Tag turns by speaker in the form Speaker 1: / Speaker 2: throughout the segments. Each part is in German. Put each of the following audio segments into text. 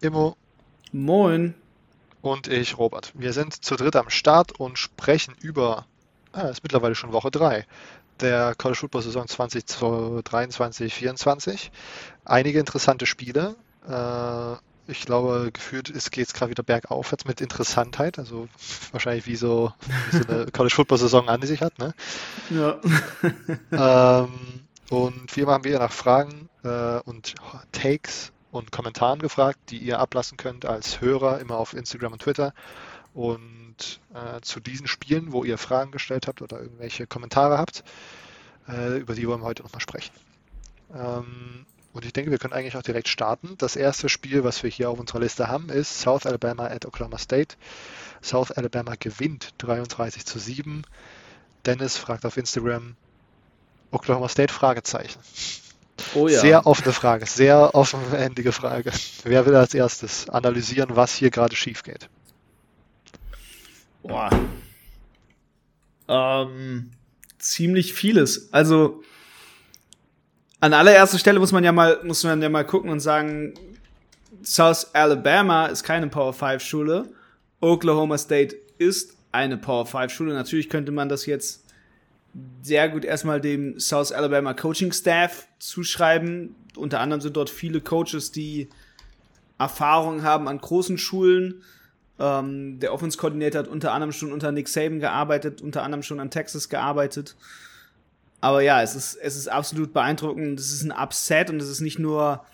Speaker 1: Immo.
Speaker 2: Moin.
Speaker 1: Und ich, Robert. Wir sind zu dritt am Start und sprechen über, ah, ist mittlerweile schon Woche 3 der College Football Saison 2023, 2024. Einige interessante Spiele. Äh, ich glaube, gefühlt geht es gerade wieder bergaufwärts mit Interessantheit. Also wahrscheinlich wie so, wie so eine College Football Saison an sich hat. Ne?
Speaker 2: Ja.
Speaker 1: ähm, und wir haben wieder nach Fragen äh, und Takes und Kommentaren gefragt, die ihr ablassen könnt als Hörer immer auf Instagram und Twitter. Und äh, zu diesen Spielen, wo ihr Fragen gestellt habt oder irgendwelche Kommentare habt, äh, über die wollen wir heute nochmal sprechen. Ähm, und ich denke, wir können eigentlich auch direkt starten. Das erste Spiel, was wir hier auf unserer Liste haben, ist South Alabama at Oklahoma State. South Alabama gewinnt 33 zu 7. Dennis fragt auf Instagram, Oklahoma State? Fragezeichen. Oh ja. Sehr offene Frage, sehr offenendige Frage. Wer will als erstes analysieren, was hier gerade schief geht?
Speaker 2: Boah. Ähm, ziemlich vieles. Also, an allererster Stelle muss man ja mal, muss man ja mal gucken und sagen, South Alabama ist keine Power 5 Schule. Oklahoma State ist eine Power 5 Schule. Natürlich könnte man das jetzt sehr gut erstmal dem South Alabama Coaching Staff zuschreiben. Unter anderem sind dort viele Coaches, die Erfahrung haben an großen Schulen. Ähm, der Offense Coordinator hat unter anderem schon unter Nick Saban gearbeitet, unter anderem schon an Texas gearbeitet. Aber ja, es ist, es ist absolut beeindruckend. Es ist ein Upset und es ist nicht nur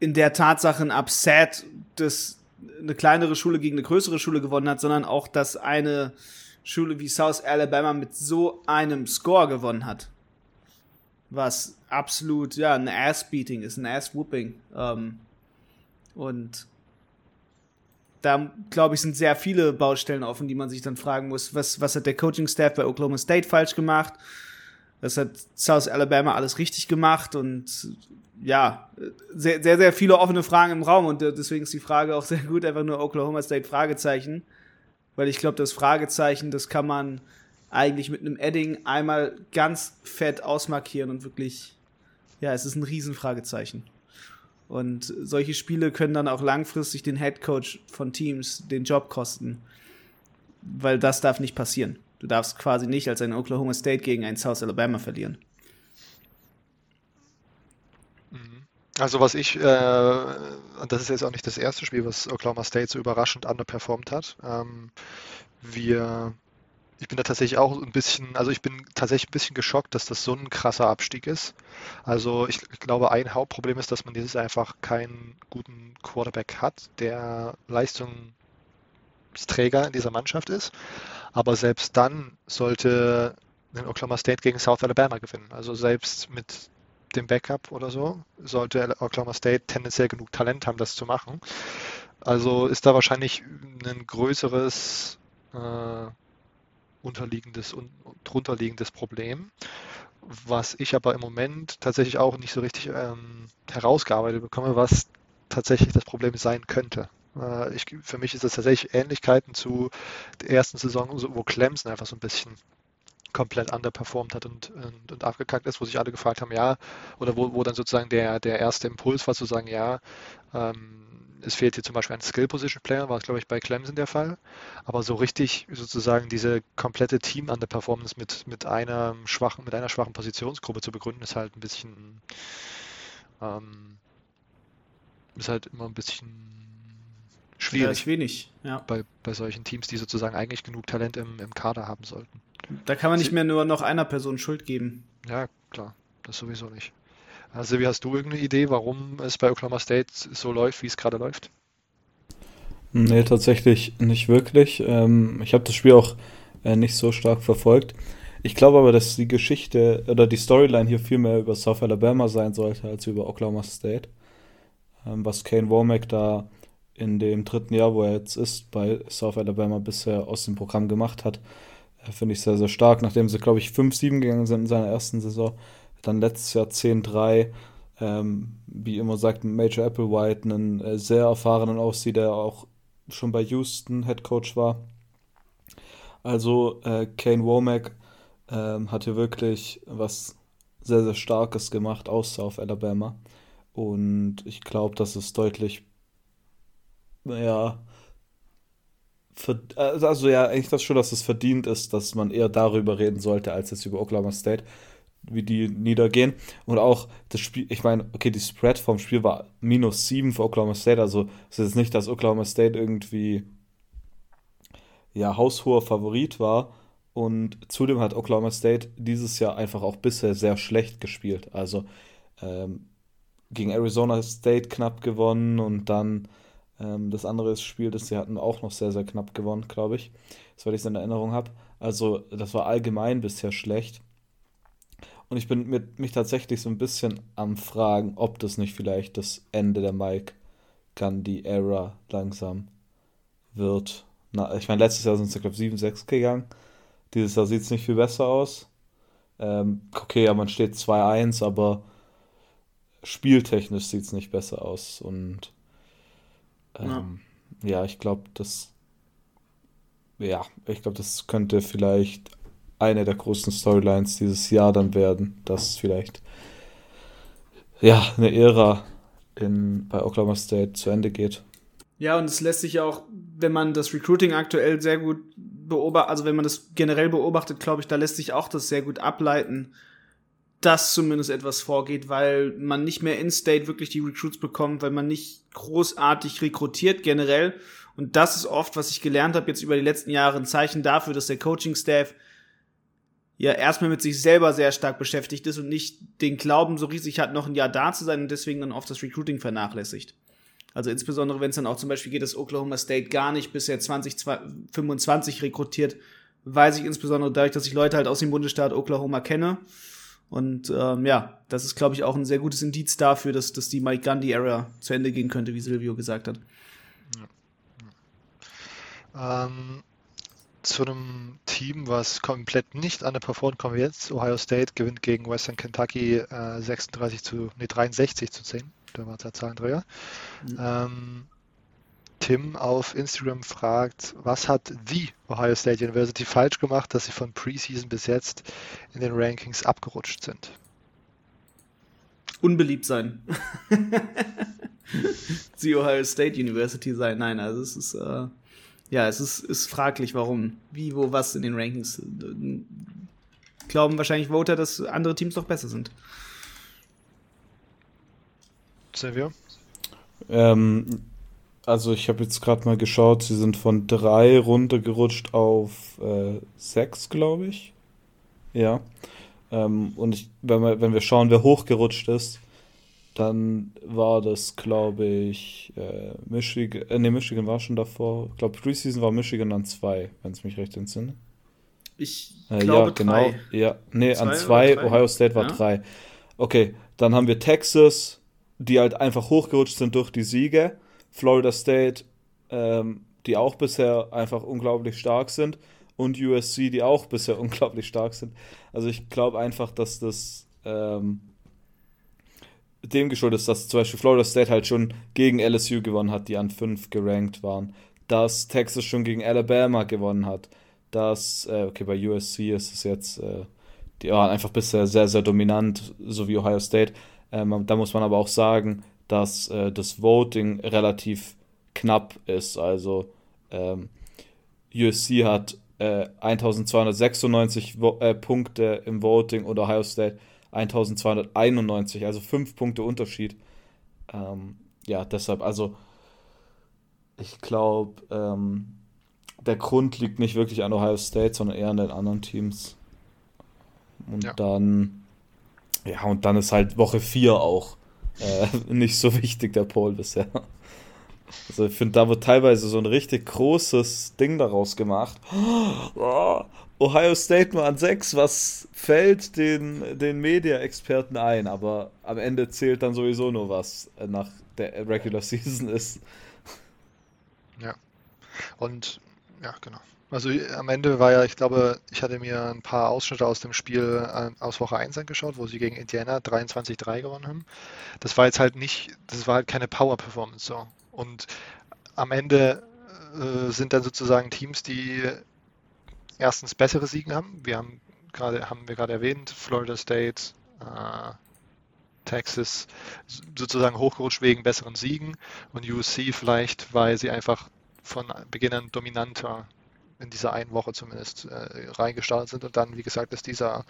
Speaker 2: in der Tatsache ein Upset, dass eine kleinere Schule gegen eine größere Schule gewonnen hat, sondern auch, dass eine Schule wie South Alabama mit so einem Score gewonnen hat. Was absolut, ja, ein Ass-Beating ist, ein Ass-Whooping. Ähm, und da, glaube ich, sind sehr viele Baustellen offen, die man sich dann fragen muss, was, was hat der Coaching-Staff bei Oklahoma State falsch gemacht? Das hat South Alabama alles richtig gemacht und ja, sehr, sehr, sehr viele offene Fragen im Raum und deswegen ist die Frage auch sehr gut, einfach nur Oklahoma State Fragezeichen, weil ich glaube, das Fragezeichen, das kann man eigentlich mit einem Edding einmal ganz fett ausmarkieren und wirklich, ja, es ist ein Riesenfragezeichen. Und solche Spiele können dann auch langfristig den Head Coach von Teams den Job kosten, weil das darf nicht passieren. Du darfst quasi nicht als ein Oklahoma State gegen ein South Alabama verlieren.
Speaker 1: Also was ich, äh, und das ist jetzt auch nicht das erste Spiel, was Oklahoma State so überraschend underperformt hat. Ähm, wir, ich bin da tatsächlich auch ein bisschen, also ich bin tatsächlich ein bisschen geschockt, dass das so ein krasser Abstieg ist. Also ich glaube, ein Hauptproblem ist, dass man dieses einfach keinen guten Quarterback hat, der Leistungsträger in dieser Mannschaft ist. Aber selbst dann sollte ein Oklahoma State gegen South Alabama gewinnen. Also selbst mit dem Backup oder so sollte Oklahoma State tendenziell genug Talent haben, das zu machen. Also ist da wahrscheinlich ein größeres äh, unterliegendes und drunterliegendes Problem, was ich aber im Moment tatsächlich auch nicht so richtig ähm, herausgearbeitet bekomme, was tatsächlich das Problem sein könnte. Äh, ich, für mich ist das tatsächlich Ähnlichkeiten zu der ersten Saison, wo Clemson einfach so ein bisschen komplett underperformed hat und, und, und, abgekackt ist, wo sich alle gefragt haben, ja, oder wo, wo dann sozusagen der, der erste Impuls war zu sagen, ja, ähm, es fehlt hier zum Beispiel ein Skill-Position-Player, war es glaube ich bei Clemson der Fall, aber so richtig sozusagen diese komplette Team-Underperformance mit, mit einer schwachen, mit einer schwachen Positionsgruppe zu begründen, ist halt ein bisschen, ähm, ist halt immer ein bisschen schwierig. Ja,
Speaker 2: wenig, ja.
Speaker 1: Bei, bei solchen Teams, die sozusagen eigentlich genug Talent im, im Kader haben sollten.
Speaker 2: Da kann man nicht mehr nur noch einer Person Schuld geben.
Speaker 1: Ja, klar. Das sowieso nicht. Also, wie hast du irgendeine Idee, warum es bei Oklahoma State so läuft, wie es gerade läuft?
Speaker 3: Nee, tatsächlich nicht wirklich. Ähm, ich habe das Spiel auch äh, nicht so stark verfolgt. Ich glaube aber, dass die Geschichte oder die Storyline hier viel mehr über South Alabama sein sollte als über Oklahoma State. ähm, was Kane Womack da in dem dritten Jahr, wo er jetzt ist, bei South Alabama bisher aus dem Programm gemacht hat. Finde ich sehr, sehr stark, nachdem sie, glaube ich, 5-7 gegangen sind in seiner ersten Saison. Dann letztes Jahr 10-3. Ähm, wie immer sagt Major Applewhite, einen äh, sehr erfahrenen Aussieht, der auch schon bei Houston Head Coach war. Also äh, Kane Womack ähm, hat hier wirklich was sehr, sehr Starkes gemacht aus South Alabama. Und ich glaube, dass es deutlich, ja, also ja, eigentlich das schon, dass es verdient ist, dass man eher darüber reden sollte, als jetzt über Oklahoma State, wie die niedergehen. Und auch das Spiel, ich meine, okay, die Spread vom Spiel war minus 7 für Oklahoma State, also es ist nicht, dass Oklahoma State irgendwie ja, haushoher Favorit war. Und zudem hat Oklahoma State dieses Jahr einfach auch bisher sehr schlecht gespielt. Also ähm, gegen Arizona State knapp gewonnen und dann ähm, das andere Spiel, das sie hatten, auch noch sehr, sehr knapp gewonnen, glaube ich. Soweit ich es in Erinnerung habe. Also das war allgemein bisher schlecht. Und ich bin mit mich tatsächlich so ein bisschen am Fragen, ob das nicht vielleicht das Ende der Mike Gandhi Era langsam wird. Na, ich meine, letztes Jahr sind sie, glaube ich, 7-6 gegangen. Dieses Jahr sieht es nicht viel besser aus. Ähm, okay, ja, man steht 2-1, aber spieltechnisch sieht es nicht besser aus. Und ähm, ja. ja. ich glaube, das ja, ich glaube, das könnte vielleicht eine der großen Storylines dieses Jahr dann werden, dass vielleicht ja eine Ära in, bei Oklahoma State zu Ende geht.
Speaker 2: Ja, und es lässt sich auch, wenn man das Recruiting aktuell sehr gut beobachtet, also wenn man das generell beobachtet, glaube ich, da lässt sich auch das sehr gut ableiten, dass zumindest etwas vorgeht, weil man nicht mehr in-state wirklich die Recruits bekommt, weil man nicht großartig rekrutiert generell. Und das ist oft, was ich gelernt habe jetzt über die letzten Jahre, ein Zeichen dafür, dass der Coaching-Staff ja erstmal mit sich selber sehr stark beschäftigt ist und nicht den Glauben so riesig hat, noch ein Jahr da zu sein und deswegen dann oft das Recruiting vernachlässigt. Also insbesondere, wenn es dann auch zum Beispiel geht, dass Oklahoma State gar nicht bisher 2025 rekrutiert, weiß ich insbesondere dadurch, dass ich Leute halt aus dem Bundesstaat Oklahoma kenne. Und ähm, ja, das ist, glaube ich, auch ein sehr gutes Indiz dafür, dass, dass die Mike Gandhi-Ära zu Ende gehen könnte, wie Silvio gesagt hat.
Speaker 1: Ja. Ähm, zu einem Team, was komplett nicht an der performt kommen wir jetzt. Ohio State gewinnt gegen Western Kentucky äh, 36 zu, nee, 63 zu 10 da war der Zahlendreher. Mhm. Ähm, Tim auf Instagram fragt, was hat die Ohio State University falsch gemacht, dass sie von Preseason bis jetzt in den Rankings abgerutscht sind?
Speaker 2: Unbeliebt sein. die Ohio State University sein. Nein, also es ist, äh, ja, es ist, ist fraglich, warum, wie, wo, was in den Rankings. Glauben wahrscheinlich Voter, dass andere Teams noch besser sind.
Speaker 1: Silvio?
Speaker 3: Ähm, also ich habe jetzt gerade mal geschaut, sie sind von drei runtergerutscht auf äh, sechs, glaube ich. Ja. Ähm, und ich, wenn, wir, wenn wir schauen, wer hochgerutscht ist, dann war das, glaube ich, äh, Michigan, äh, nee, Michigan war schon davor. Ich glaube, Preseason war Michigan an zwei, wenn es mich recht entsinne.
Speaker 2: Ich äh, glaube,
Speaker 3: ja, genau. Drei. Ja, nee, zwei an zwei, Ohio State war ja? drei. Okay, dann haben wir Texas, die halt einfach hochgerutscht sind durch die Siege. Florida State, ähm, die auch bisher einfach unglaublich stark sind. Und USC, die auch bisher unglaublich stark sind. Also ich glaube einfach, dass das ähm, dem geschuldet ist, dass zum Beispiel Florida State halt schon gegen LSU gewonnen hat, die an 5 gerankt waren. Dass Texas schon gegen Alabama gewonnen hat. Dass, äh, okay, bei USC ist es jetzt, äh, die waren einfach bisher sehr, sehr dominant, so wie Ohio State. Ähm, da muss man aber auch sagen, dass äh, das Voting relativ knapp ist. Also ähm, USC hat äh, 1296 Vo äh, Punkte im Voting und Ohio State 1291, also 5 Punkte Unterschied. Ähm, ja, deshalb, also ich glaube, ähm, der Grund liegt nicht wirklich an Ohio State, sondern eher an den anderen Teams. Und ja. dann ja, und dann ist halt Woche 4 auch äh, nicht so wichtig, der Pole bisher. Also ich finde, da wird teilweise so ein richtig großes Ding daraus gemacht. Oh, Ohio State nur an 6, was fällt den, den Media-Experten ein? Aber am Ende zählt dann sowieso nur was nach der Regular Season ist.
Speaker 1: Ja. Und ja, genau. Also am Ende war ja, ich glaube, ich hatte mir ein paar Ausschnitte aus dem Spiel äh, aus Woche 1 angeschaut, wo sie gegen Indiana 23-3 gewonnen haben. Das war jetzt halt nicht, das war halt keine Power-Performance so. Und am Ende äh, sind dann sozusagen Teams, die erstens bessere Siegen haben. Wir haben gerade, haben wir gerade erwähnt, Florida State, äh, Texas sozusagen hochgerutscht wegen besseren Siegen und USC vielleicht, weil sie einfach von Beginn an dominanter in dieser einen Woche zumindest äh, reingestartet sind und dann, wie gesagt, ist dieser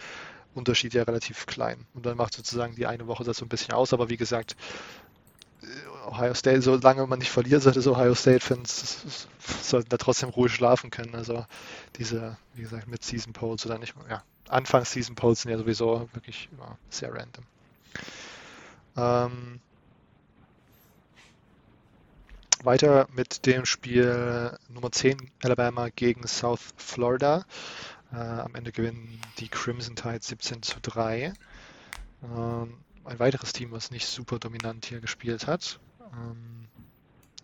Speaker 1: Unterschied ja relativ klein und dann macht sozusagen die eine Woche das so ein bisschen aus, aber wie gesagt, Ohio State, solange man nicht verliert, sollte so Ohio State-Fans sollten da trotzdem ruhig schlafen können. Also diese, wie gesagt, mit Season Polls oder nicht, ja, Anfangs Season Polls sind ja sowieso wirklich ja, sehr random. Ähm, weiter mit dem Spiel Nummer 10 Alabama gegen South Florida. Äh, am Ende gewinnen die Crimson Tide 17 zu 3. Ähm, ein weiteres Team, was nicht super dominant hier gespielt hat. Ähm,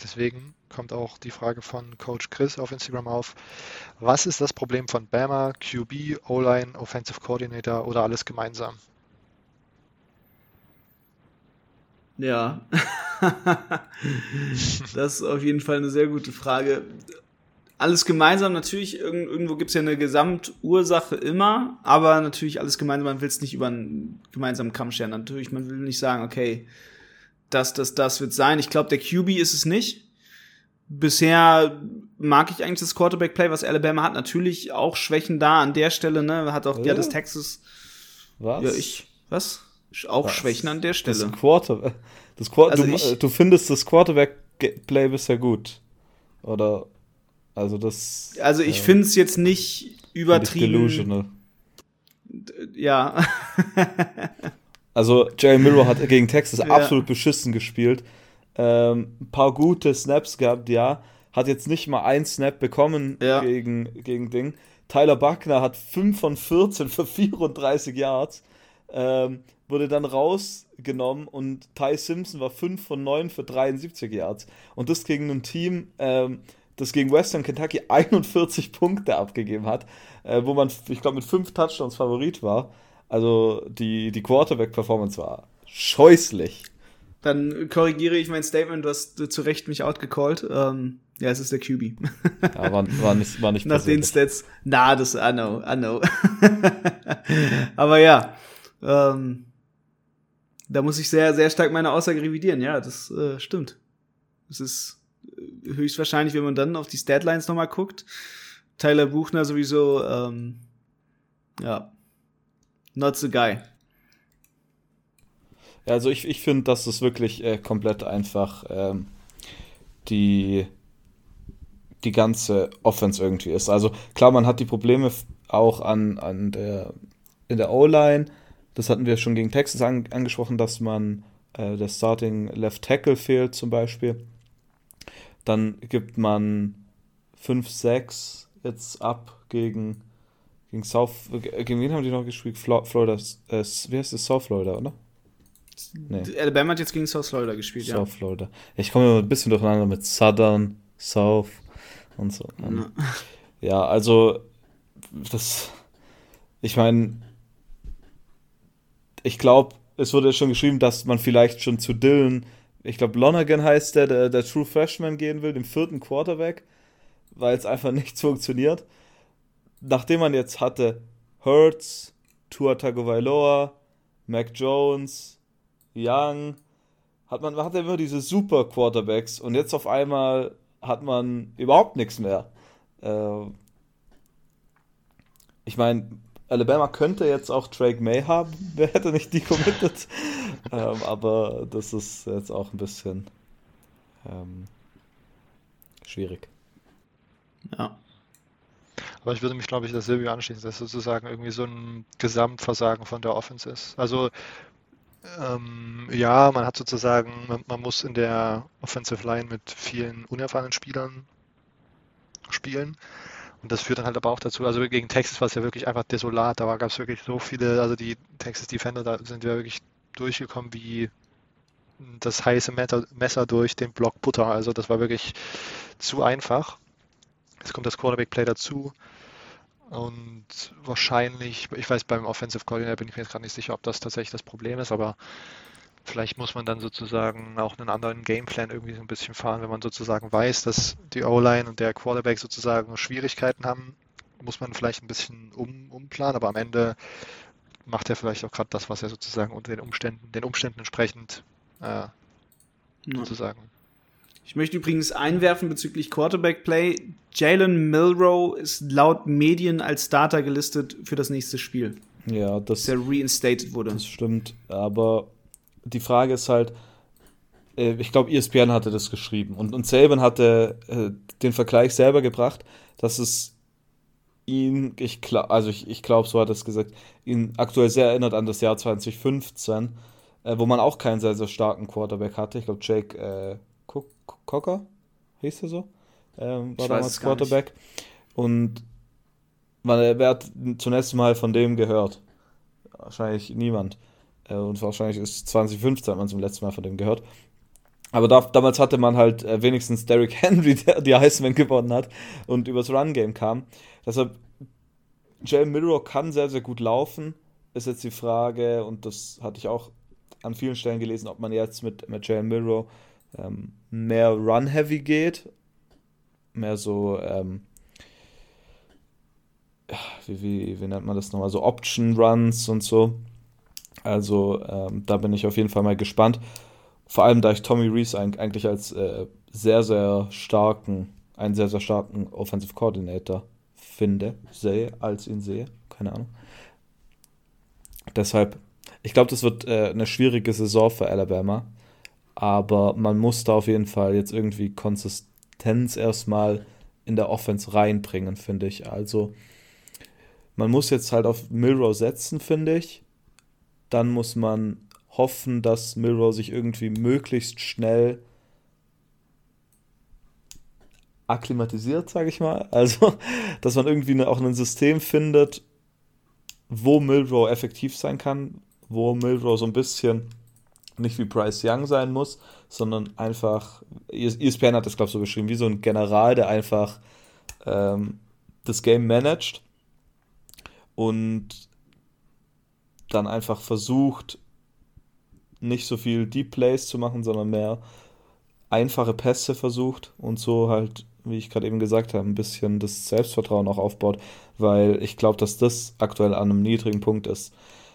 Speaker 1: deswegen kommt auch die Frage von Coach Chris auf Instagram auf. Was ist das Problem von Bama, QB, O-Line, Offensive Coordinator oder alles gemeinsam?
Speaker 2: Ja, das ist auf jeden Fall eine sehr gute Frage. Alles gemeinsam, natürlich, irgendwo gibt es ja eine Gesamtursache immer, aber natürlich alles gemeinsam, man will es nicht über einen gemeinsamen Kamm scheren. Natürlich, man will nicht sagen, okay, das, das, das wird sein. Ich glaube, der QB ist es nicht. Bisher mag ich eigentlich das Quarterback-Play, was Alabama hat. Natürlich auch Schwächen da an der Stelle, ne? Hat auch, ja, das Texas.
Speaker 3: Was?
Speaker 2: Ja, ich, was? Auch was? Schwächen an der Stelle.
Speaker 3: Das Quarter, das Quarter, also du, ich, du findest das Quarterback-Play bisher gut. Oder, also das.
Speaker 2: Also ich äh, finde es jetzt nicht übertrieben. Delusional. Ja.
Speaker 3: Also Jerry Miller hat gegen Texas ja. absolut beschissen gespielt. Ähm, ein paar gute Snaps gehabt, ja. Hat jetzt nicht mal einen Snap bekommen ja. gegen, gegen Ding. Tyler Buckner hat 5 von 14 für 34 Yards. Ähm, wurde dann rausgenommen und Ty Simpson war 5 von 9 für 73 Yards. Und das gegen ein Team, ähm, das gegen Western Kentucky 41 Punkte abgegeben hat, äh, wo man, ich glaube, mit 5 Touchdowns Favorit war. Also die, die Quarterback-Performance war scheußlich.
Speaker 2: Dann korrigiere ich mein Statement, du hast zu Recht mich outgecallt. Ähm, ja, es ist der QB.
Speaker 3: ja, war, war nicht, war nicht
Speaker 2: Nach den Stats. Na, das, I know, I know. Aber ja, ähm, da muss ich sehr, sehr stark meine Aussage revidieren. Ja, das äh, stimmt. Es ist äh, höchstwahrscheinlich, wenn man dann auf die Statlines nochmal guckt. Tyler Buchner sowieso, ähm, ja, not the guy.
Speaker 3: Also ich, ich finde, dass es wirklich äh, komplett einfach ähm, die, die ganze Offense irgendwie ist. Also klar, man hat die Probleme auch an, an der, in der O-Line. Das hatten wir schon gegen Texas an, angesprochen, dass man äh, der Starting Left Tackle fehlt zum Beispiel. Dann gibt man 5-6 jetzt ab gegen gegen South. Gegen wen haben die noch gespielt? Florida. Äh, wie heißt das? South Florida, oder?
Speaker 2: Nee. Alabama hat jetzt gegen South Florida gespielt,
Speaker 3: South ja. South Florida. Ich komme immer ein bisschen durcheinander mit Southern, South und so. Ja, ja also das. Ich meine, ich glaube, es wurde schon geschrieben, dass man vielleicht schon zu Dylan, ich glaube, Lonergan heißt der, der, der True Freshman gehen will, dem vierten Quarterback, weil es einfach nichts funktioniert nachdem man jetzt hatte Hurts, Tua Tagovailoa, Mac Jones, Young, hat man, man hatte immer diese super Quarterbacks und jetzt auf einmal hat man überhaupt nichts mehr. Äh, ich meine, Alabama könnte jetzt auch Drake May haben, wer hätte nicht die committed. ähm, aber das ist jetzt auch ein bisschen ähm, schwierig.
Speaker 2: Ja.
Speaker 1: Aber ich würde mich, glaube ich, der Silvio anschließen, dass sozusagen irgendwie so ein Gesamtversagen von der Offense ist. Also ähm, ja, man hat sozusagen, man, man, muss in der Offensive Line mit vielen unerfahrenen Spielern spielen. Und das führt dann halt aber auch dazu, also gegen Texas war es ja wirklich einfach desolat. Da gab es wirklich so viele, also die Texas Defender, da sind wir wirklich durchgekommen wie das heiße Messer durch den Block Butter. Also das war wirklich zu einfach. Jetzt kommt das Quarterback-Play dazu. Und wahrscheinlich, ich weiß, beim Offensive Coordinator bin ich mir jetzt gerade nicht sicher, ob das tatsächlich das Problem ist, aber vielleicht muss man dann sozusagen auch einen anderen Gameplan irgendwie so ein bisschen fahren, wenn man sozusagen weiß, dass die O-Line und der Quarterback sozusagen Schwierigkeiten haben, muss man vielleicht ein bisschen um, umplanen, aber am Ende macht er vielleicht auch gerade das, was er sozusagen unter den Umständen, den Umständen entsprechend äh, sozusagen.
Speaker 2: Ich möchte übrigens einwerfen bezüglich Quarterback Play. Jalen Milrow ist laut Medien als Starter gelistet für das nächste Spiel.
Speaker 3: Ja, das,
Speaker 2: der reinstated wurde.
Speaker 3: Das stimmt, aber die Frage ist halt, äh, ich glaube, ESPN hatte das geschrieben und, und Saban hatte äh, den Vergleich selber gebracht, dass es ihn, ich glaub, also ich, ich glaube, so hat er es gesagt, ihn aktuell sehr erinnert an das Jahr 2015, äh, wo man auch keinen sehr, sehr starken Quarterback hatte. Ich glaube, Jake äh, Cocker, hieß er so, ähm, war damals Quarterback. Und man, wer hat zunächst mal von dem gehört? Wahrscheinlich niemand. Äh, und wahrscheinlich ist 2015 hat man zum letzten Mal von dem gehört. Aber da, damals hatte man halt äh, wenigstens Derrick Henry, der die Heisman gewonnen hat und übers Run-Game kam. Deshalb, Jalen Milrow kann sehr, sehr gut laufen. Ist jetzt die Frage, und das hatte ich auch an vielen Stellen gelesen, ob man jetzt mit, mit Jalen Milrow ähm, mehr Run-Heavy geht. Mehr so, ähm, wie, wie, wie nennt man das nochmal? So Option-Runs und so. Also ähm, da bin ich auf jeden Fall mal gespannt. Vor allem, da ich Tommy Reese eigentlich als äh, sehr, sehr starken, einen sehr, sehr starken Offensive Coordinator finde, sehe, als ihn sehe. Keine Ahnung. Deshalb, ich glaube, das wird äh, eine schwierige Saison für Alabama. Aber man muss da auf jeden Fall jetzt irgendwie Konsistenz erstmal in der Offense reinbringen, finde ich. Also, man muss jetzt halt auf Milrow setzen, finde ich. Dann muss man hoffen, dass Milrow sich irgendwie möglichst schnell akklimatisiert, sage ich mal. Also, dass man irgendwie auch ein System findet, wo Milrow effektiv sein kann, wo Milrow so ein bisschen nicht wie Bryce Young sein muss, sondern einfach, ESPN hat das, glaube ich, so beschrieben, wie so ein General, der einfach ähm, das Game managt und dann einfach versucht, nicht so viel Deep Plays zu machen, sondern mehr einfache Pässe versucht und so halt, wie ich gerade eben gesagt habe, ein bisschen das Selbstvertrauen auch aufbaut, weil ich glaube, dass das aktuell an einem niedrigen Punkt ist.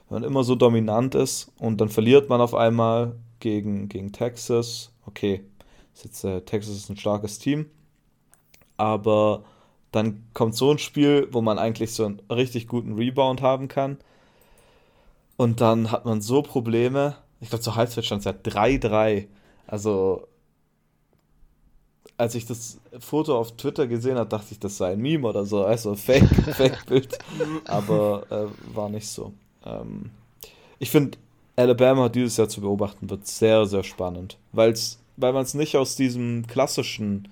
Speaker 3: Wenn man immer so dominant ist und dann verliert man auf einmal gegen, gegen Texas, okay, jetzt, äh, Texas ist ein starkes Team, aber dann kommt so ein Spiel, wo man eigentlich so einen richtig guten Rebound haben kann. Und dann hat man so Probleme, ich glaube, zur Halbzeit stand es ja 3-3. Also, als ich das Foto auf Twitter gesehen habe, dachte ich, das sei ein Meme oder so. Also, Fake-Bild. Aber äh, war nicht so. Ähm, ich finde, Alabama dieses Jahr zu beobachten wird sehr, sehr spannend. Weil's, weil man es nicht aus diesem klassischen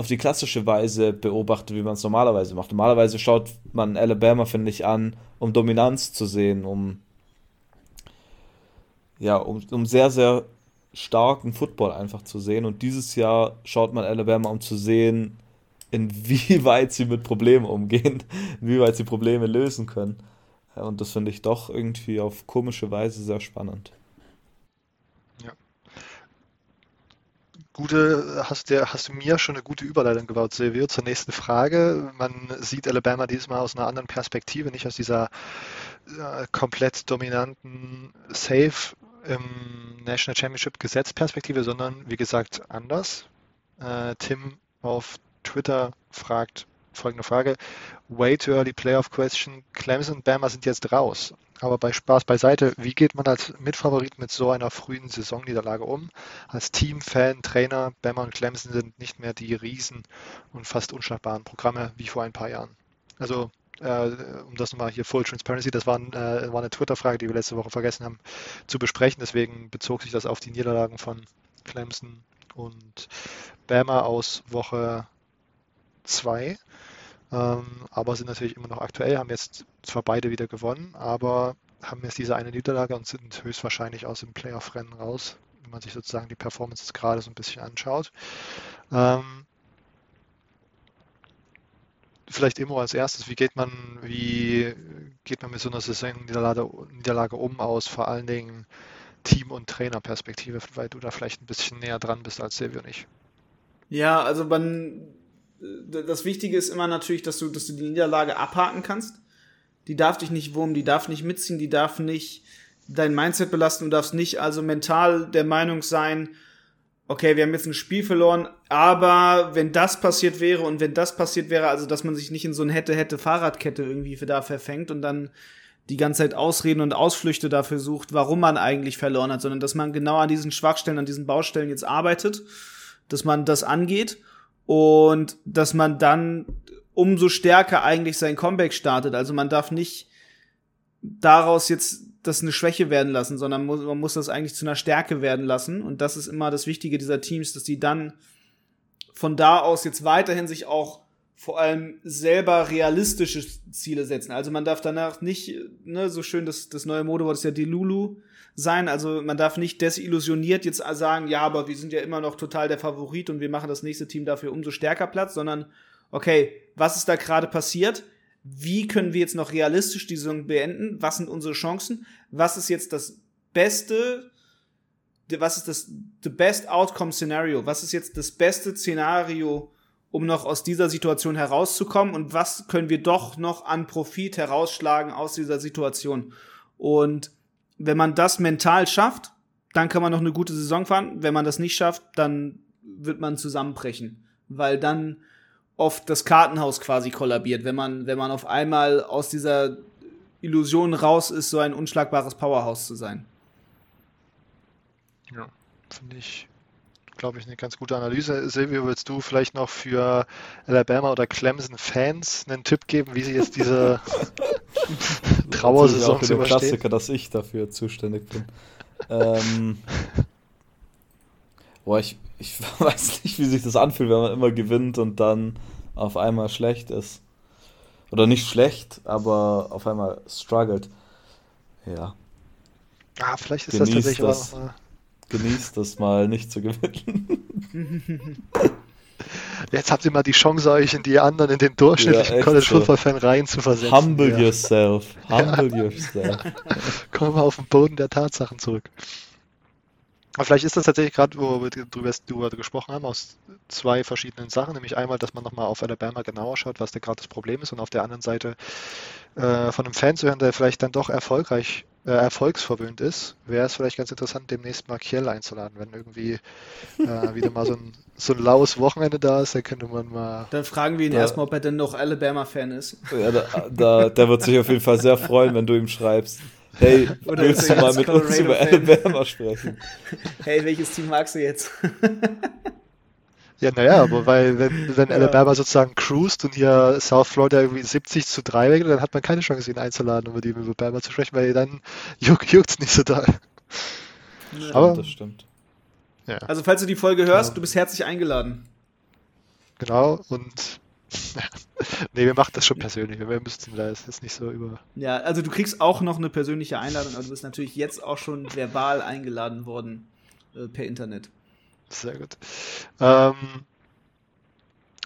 Speaker 3: auf die klassische Weise beobachtet, wie man es normalerweise macht. Normalerweise schaut man Alabama, finde ich, an, um Dominanz zu sehen, um ja, um, um sehr, sehr starken Football einfach zu sehen. Und dieses Jahr schaut man Alabama, um zu sehen, inwieweit sie mit Problemen umgehen, inwieweit sie Probleme lösen können. Und das finde ich doch irgendwie auf komische Weise sehr spannend.
Speaker 1: Gute, hast, der, hast du mir schon eine gute Überleitung gebaut, Silvio, zur nächsten Frage. Man sieht Alabama diesmal aus einer anderen Perspektive, nicht aus dieser äh, komplett dominanten Safe im National Championship Gesetzperspektive, sondern wie gesagt anders. Äh, Tim auf Twitter fragt folgende Frage. Way too early playoff question. Clemson und Bama sind jetzt raus. Aber bei Spaß beiseite, wie geht man als Mitfavorit mit so einer frühen Saisonniederlage um? Als Team, Fan, Trainer, Bama und Clemson sind nicht mehr die riesen und fast unschlagbaren Programme wie vor ein paar Jahren. Also äh, um das nochmal hier Full Transparency, das war, äh, war eine Twitter-Frage, die wir letzte Woche vergessen haben zu besprechen. Deswegen bezog sich das auf die Niederlagen von Clemson und Bama aus Woche 2. Ähm, aber sind natürlich immer noch aktuell, haben jetzt zwar beide wieder gewonnen, aber haben jetzt diese eine Niederlage und sind höchstwahrscheinlich aus dem Playoff-Rennen raus, wenn man sich sozusagen die Performances gerade so ein bisschen anschaut. Ähm, vielleicht immer als erstes, wie geht man, wie geht man mit so einer Saisonniederlage Niederlage um aus vor allen Dingen Team- und Trainerperspektive, weil du da vielleicht ein bisschen näher dran bist als Silvio und ich.
Speaker 2: Ja, also man, das Wichtige ist immer natürlich, dass du, dass du die Niederlage abhaken kannst. Die darf dich nicht wurmen, die darf nicht mitziehen, die darf nicht dein Mindset belasten, du darfst nicht also mental der Meinung sein, okay, wir haben jetzt ein Spiel verloren, aber wenn das passiert wäre und wenn das passiert wäre, also dass man sich nicht in so eine hätte, hätte Fahrradkette irgendwie da verfängt und dann die ganze Zeit Ausreden und Ausflüchte dafür sucht, warum man eigentlich verloren hat, sondern dass man genau an diesen Schwachstellen, an diesen Baustellen jetzt arbeitet, dass man das angeht und dass man dann umso stärker eigentlich sein Comeback startet. Also man darf nicht daraus jetzt das eine Schwäche werden lassen, sondern muss, man muss das eigentlich zu einer Stärke werden lassen. Und das ist immer das Wichtige dieser Teams, dass die dann von da aus jetzt weiterhin sich auch vor allem selber realistische Ziele setzen. Also man darf danach nicht, ne, so schön das, das neue Modewort ist ja die Lulu sein. Also man darf nicht desillusioniert jetzt sagen, ja, aber wir sind ja immer noch total der Favorit und wir machen das nächste Team dafür umso stärker Platz, sondern okay, was ist da gerade passiert? wie können wir jetzt noch realistisch die Saison beenden? Was sind unsere Chancen? Was ist jetzt das beste, was ist das the best outcome Szenario? Was ist jetzt das beste Szenario, um noch aus dieser Situation herauszukommen? Und was können wir doch noch an Profit herausschlagen aus dieser Situation? Und wenn man das mental schafft, dann kann man noch eine gute Saison fahren. Wenn man das nicht schafft, dann wird man zusammenbrechen, weil dann oft das Kartenhaus quasi kollabiert, wenn man, wenn man auf einmal aus dieser Illusion raus ist, so ein unschlagbares Powerhouse zu sein.
Speaker 1: Ja, finde ich, glaube ich, eine ganz gute Analyse. Silvio, willst du vielleicht noch für Alabama oder Clemson Fans einen Tipp geben, wie sie jetzt diese Trauersaison
Speaker 3: zu überstehen? Klassiker, dass ich dafür zuständig bin. ähm, boah, ich, ich weiß nicht, wie sich das anfühlt, wenn man immer gewinnt und dann auf einmal schlecht ist. Oder nicht schlecht, aber auf einmal struggelt. Ja.
Speaker 1: Ah, vielleicht ist Genießt das tatsächlich das,
Speaker 3: mal... Genießt das mal nicht zu gewinnen.
Speaker 1: Jetzt habt ihr mal die Chance, euch in die anderen, in den durchschnittlichen ja, College Football Fan rein zu versetzen.
Speaker 3: Humble ja. yourself. Humble ja. yourself.
Speaker 1: Kommen wir auf den Boden der Tatsachen zurück. Aber vielleicht ist das tatsächlich gerade, wo wir darüber gesprochen haben, aus zwei verschiedenen Sachen. Nämlich einmal, dass man nochmal auf Alabama genauer schaut, was da gerade das Problem ist. Und auf der anderen Seite äh, von einem Fan zu hören, der vielleicht dann doch erfolgreich, äh, erfolgsverwöhnt ist, wäre es vielleicht ganz interessant, demnächst mal Kiel einzuladen. Wenn irgendwie äh, wieder mal so ein, so ein laues Wochenende da ist, dann könnte man mal.
Speaker 2: Dann fragen wir ihn erstmal, ob er denn noch Alabama-Fan ist.
Speaker 3: Ja, da, da, der wird sich auf jeden Fall sehr freuen, wenn du ihm schreibst. Hey, Oder willst du mal mit uns über Alabama sprechen?
Speaker 2: Hey, welches Team magst du jetzt?
Speaker 1: Ja, naja, aber weil wenn, wenn ja. Alabama sozusagen cruised und hier South Florida irgendwie 70 zu 3 wegelt, dann hat man keine Chance, ihn einzuladen, um mit ihm über Alabama zu sprechen, weil dann juckt es nicht so da.
Speaker 3: Ja, aber, das stimmt.
Speaker 2: Ja. Also falls du die Folge hörst, du bist herzlich eingeladen.
Speaker 1: Genau, und nee, wir machen das schon persönlich. Wir müssten da jetzt nicht so über.
Speaker 2: Ja, also du kriegst auch noch eine persönliche Einladung, aber du bist natürlich jetzt auch schon verbal eingeladen worden äh, per Internet.
Speaker 1: Sehr gut. Ähm,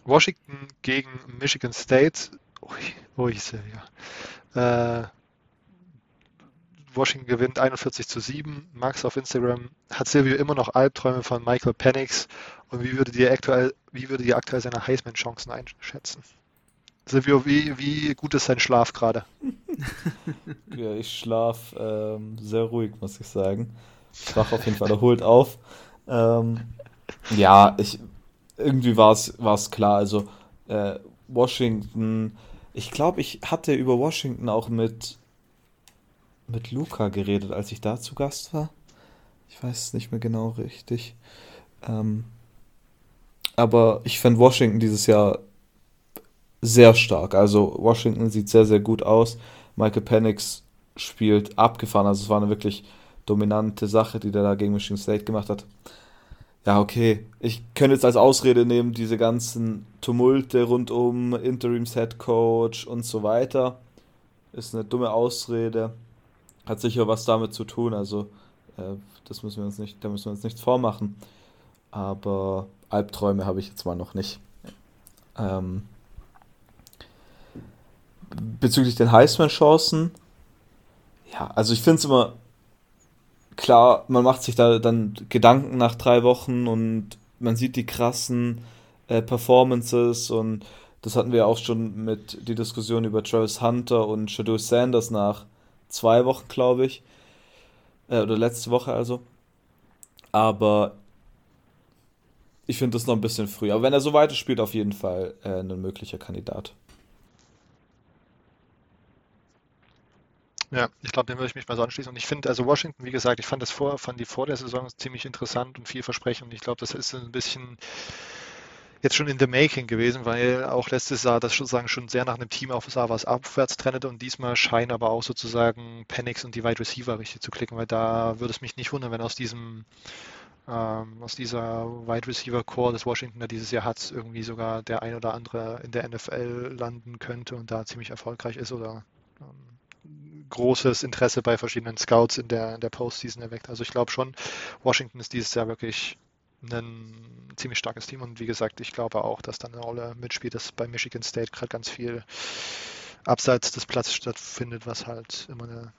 Speaker 1: Washington gegen Michigan State. Ui, ui ja. Äh, Washington gewinnt 41 zu 7. Max auf Instagram hat Silvio immer noch Albträume von Michael Penix. Und wie würde ihr aktuell, wie würde ihr aktuell seine Heisman-Chancen einschätzen? Silvio, wie, wie gut ist sein Schlaf gerade?
Speaker 3: ja, ich schlafe ähm, sehr ruhig, muss ich sagen. Ich wache auf jeden Fall erholt auf. Ähm, ja, ich, irgendwie war es klar. Also, äh, Washington, ich glaube, ich hatte über Washington auch mit mit Luca geredet, als ich da zu Gast war. Ich weiß es nicht mehr genau richtig. Ähm, aber ich fand Washington dieses Jahr sehr stark. Also Washington sieht sehr, sehr gut aus. Michael Penix spielt abgefahren. Also es war eine wirklich dominante Sache, die der da gegen Michigan State gemacht hat. Ja, okay. Ich könnte jetzt als Ausrede nehmen, diese ganzen Tumulte rund um Interims Head Coach und so weiter. Ist eine dumme Ausrede. Hat sicher was damit zu tun. Also äh, das müssen wir uns nicht, da müssen wir uns nichts vormachen. Aber Albträume habe ich jetzt mal noch nicht. Ähm, bezüglich den Heisman-Chancen, ja, also ich finde es immer klar, man macht sich da dann Gedanken nach drei Wochen und man sieht die krassen äh, Performances und das hatten wir auch schon mit die Diskussion über Travis Hunter und Shadow Sanders nach zwei Wochen, glaube ich. Äh, oder letzte Woche also. Aber ich finde das noch ein bisschen früh. Aber wenn er so weiterspielt, auf jeden Fall äh, ein möglicher Kandidat.
Speaker 1: Ja, ich glaube, dem würde ich mich mal so anschließen. Und ich finde, also Washington, wie gesagt, ich fand das vor, fand die vor der Saison ziemlich interessant und vielversprechend. Und ich glaube, das ist ein bisschen jetzt schon in the making gewesen, weil auch letztes Jahr das sozusagen schon sehr nach einem Team aufsah, was abwärts trennte und diesmal scheinen aber auch sozusagen Panics und die Wide Receiver richtig zu klicken, weil da würde es mich nicht wundern, wenn aus diesem ähm, aus dieser Wide Receiver Core des Washington dieses Jahr hat, irgendwie sogar der ein oder andere in der NFL landen könnte und da ziemlich erfolgreich ist oder ähm, großes Interesse bei verschiedenen Scouts in der, in der Postseason erweckt. Also ich glaube schon, Washington ist dieses Jahr wirklich ein ziemlich starkes Team und wie gesagt, ich glaube auch, dass da eine Rolle mitspielt, dass bei Michigan State gerade ganz viel abseits des Platzes stattfindet, was halt immer eine,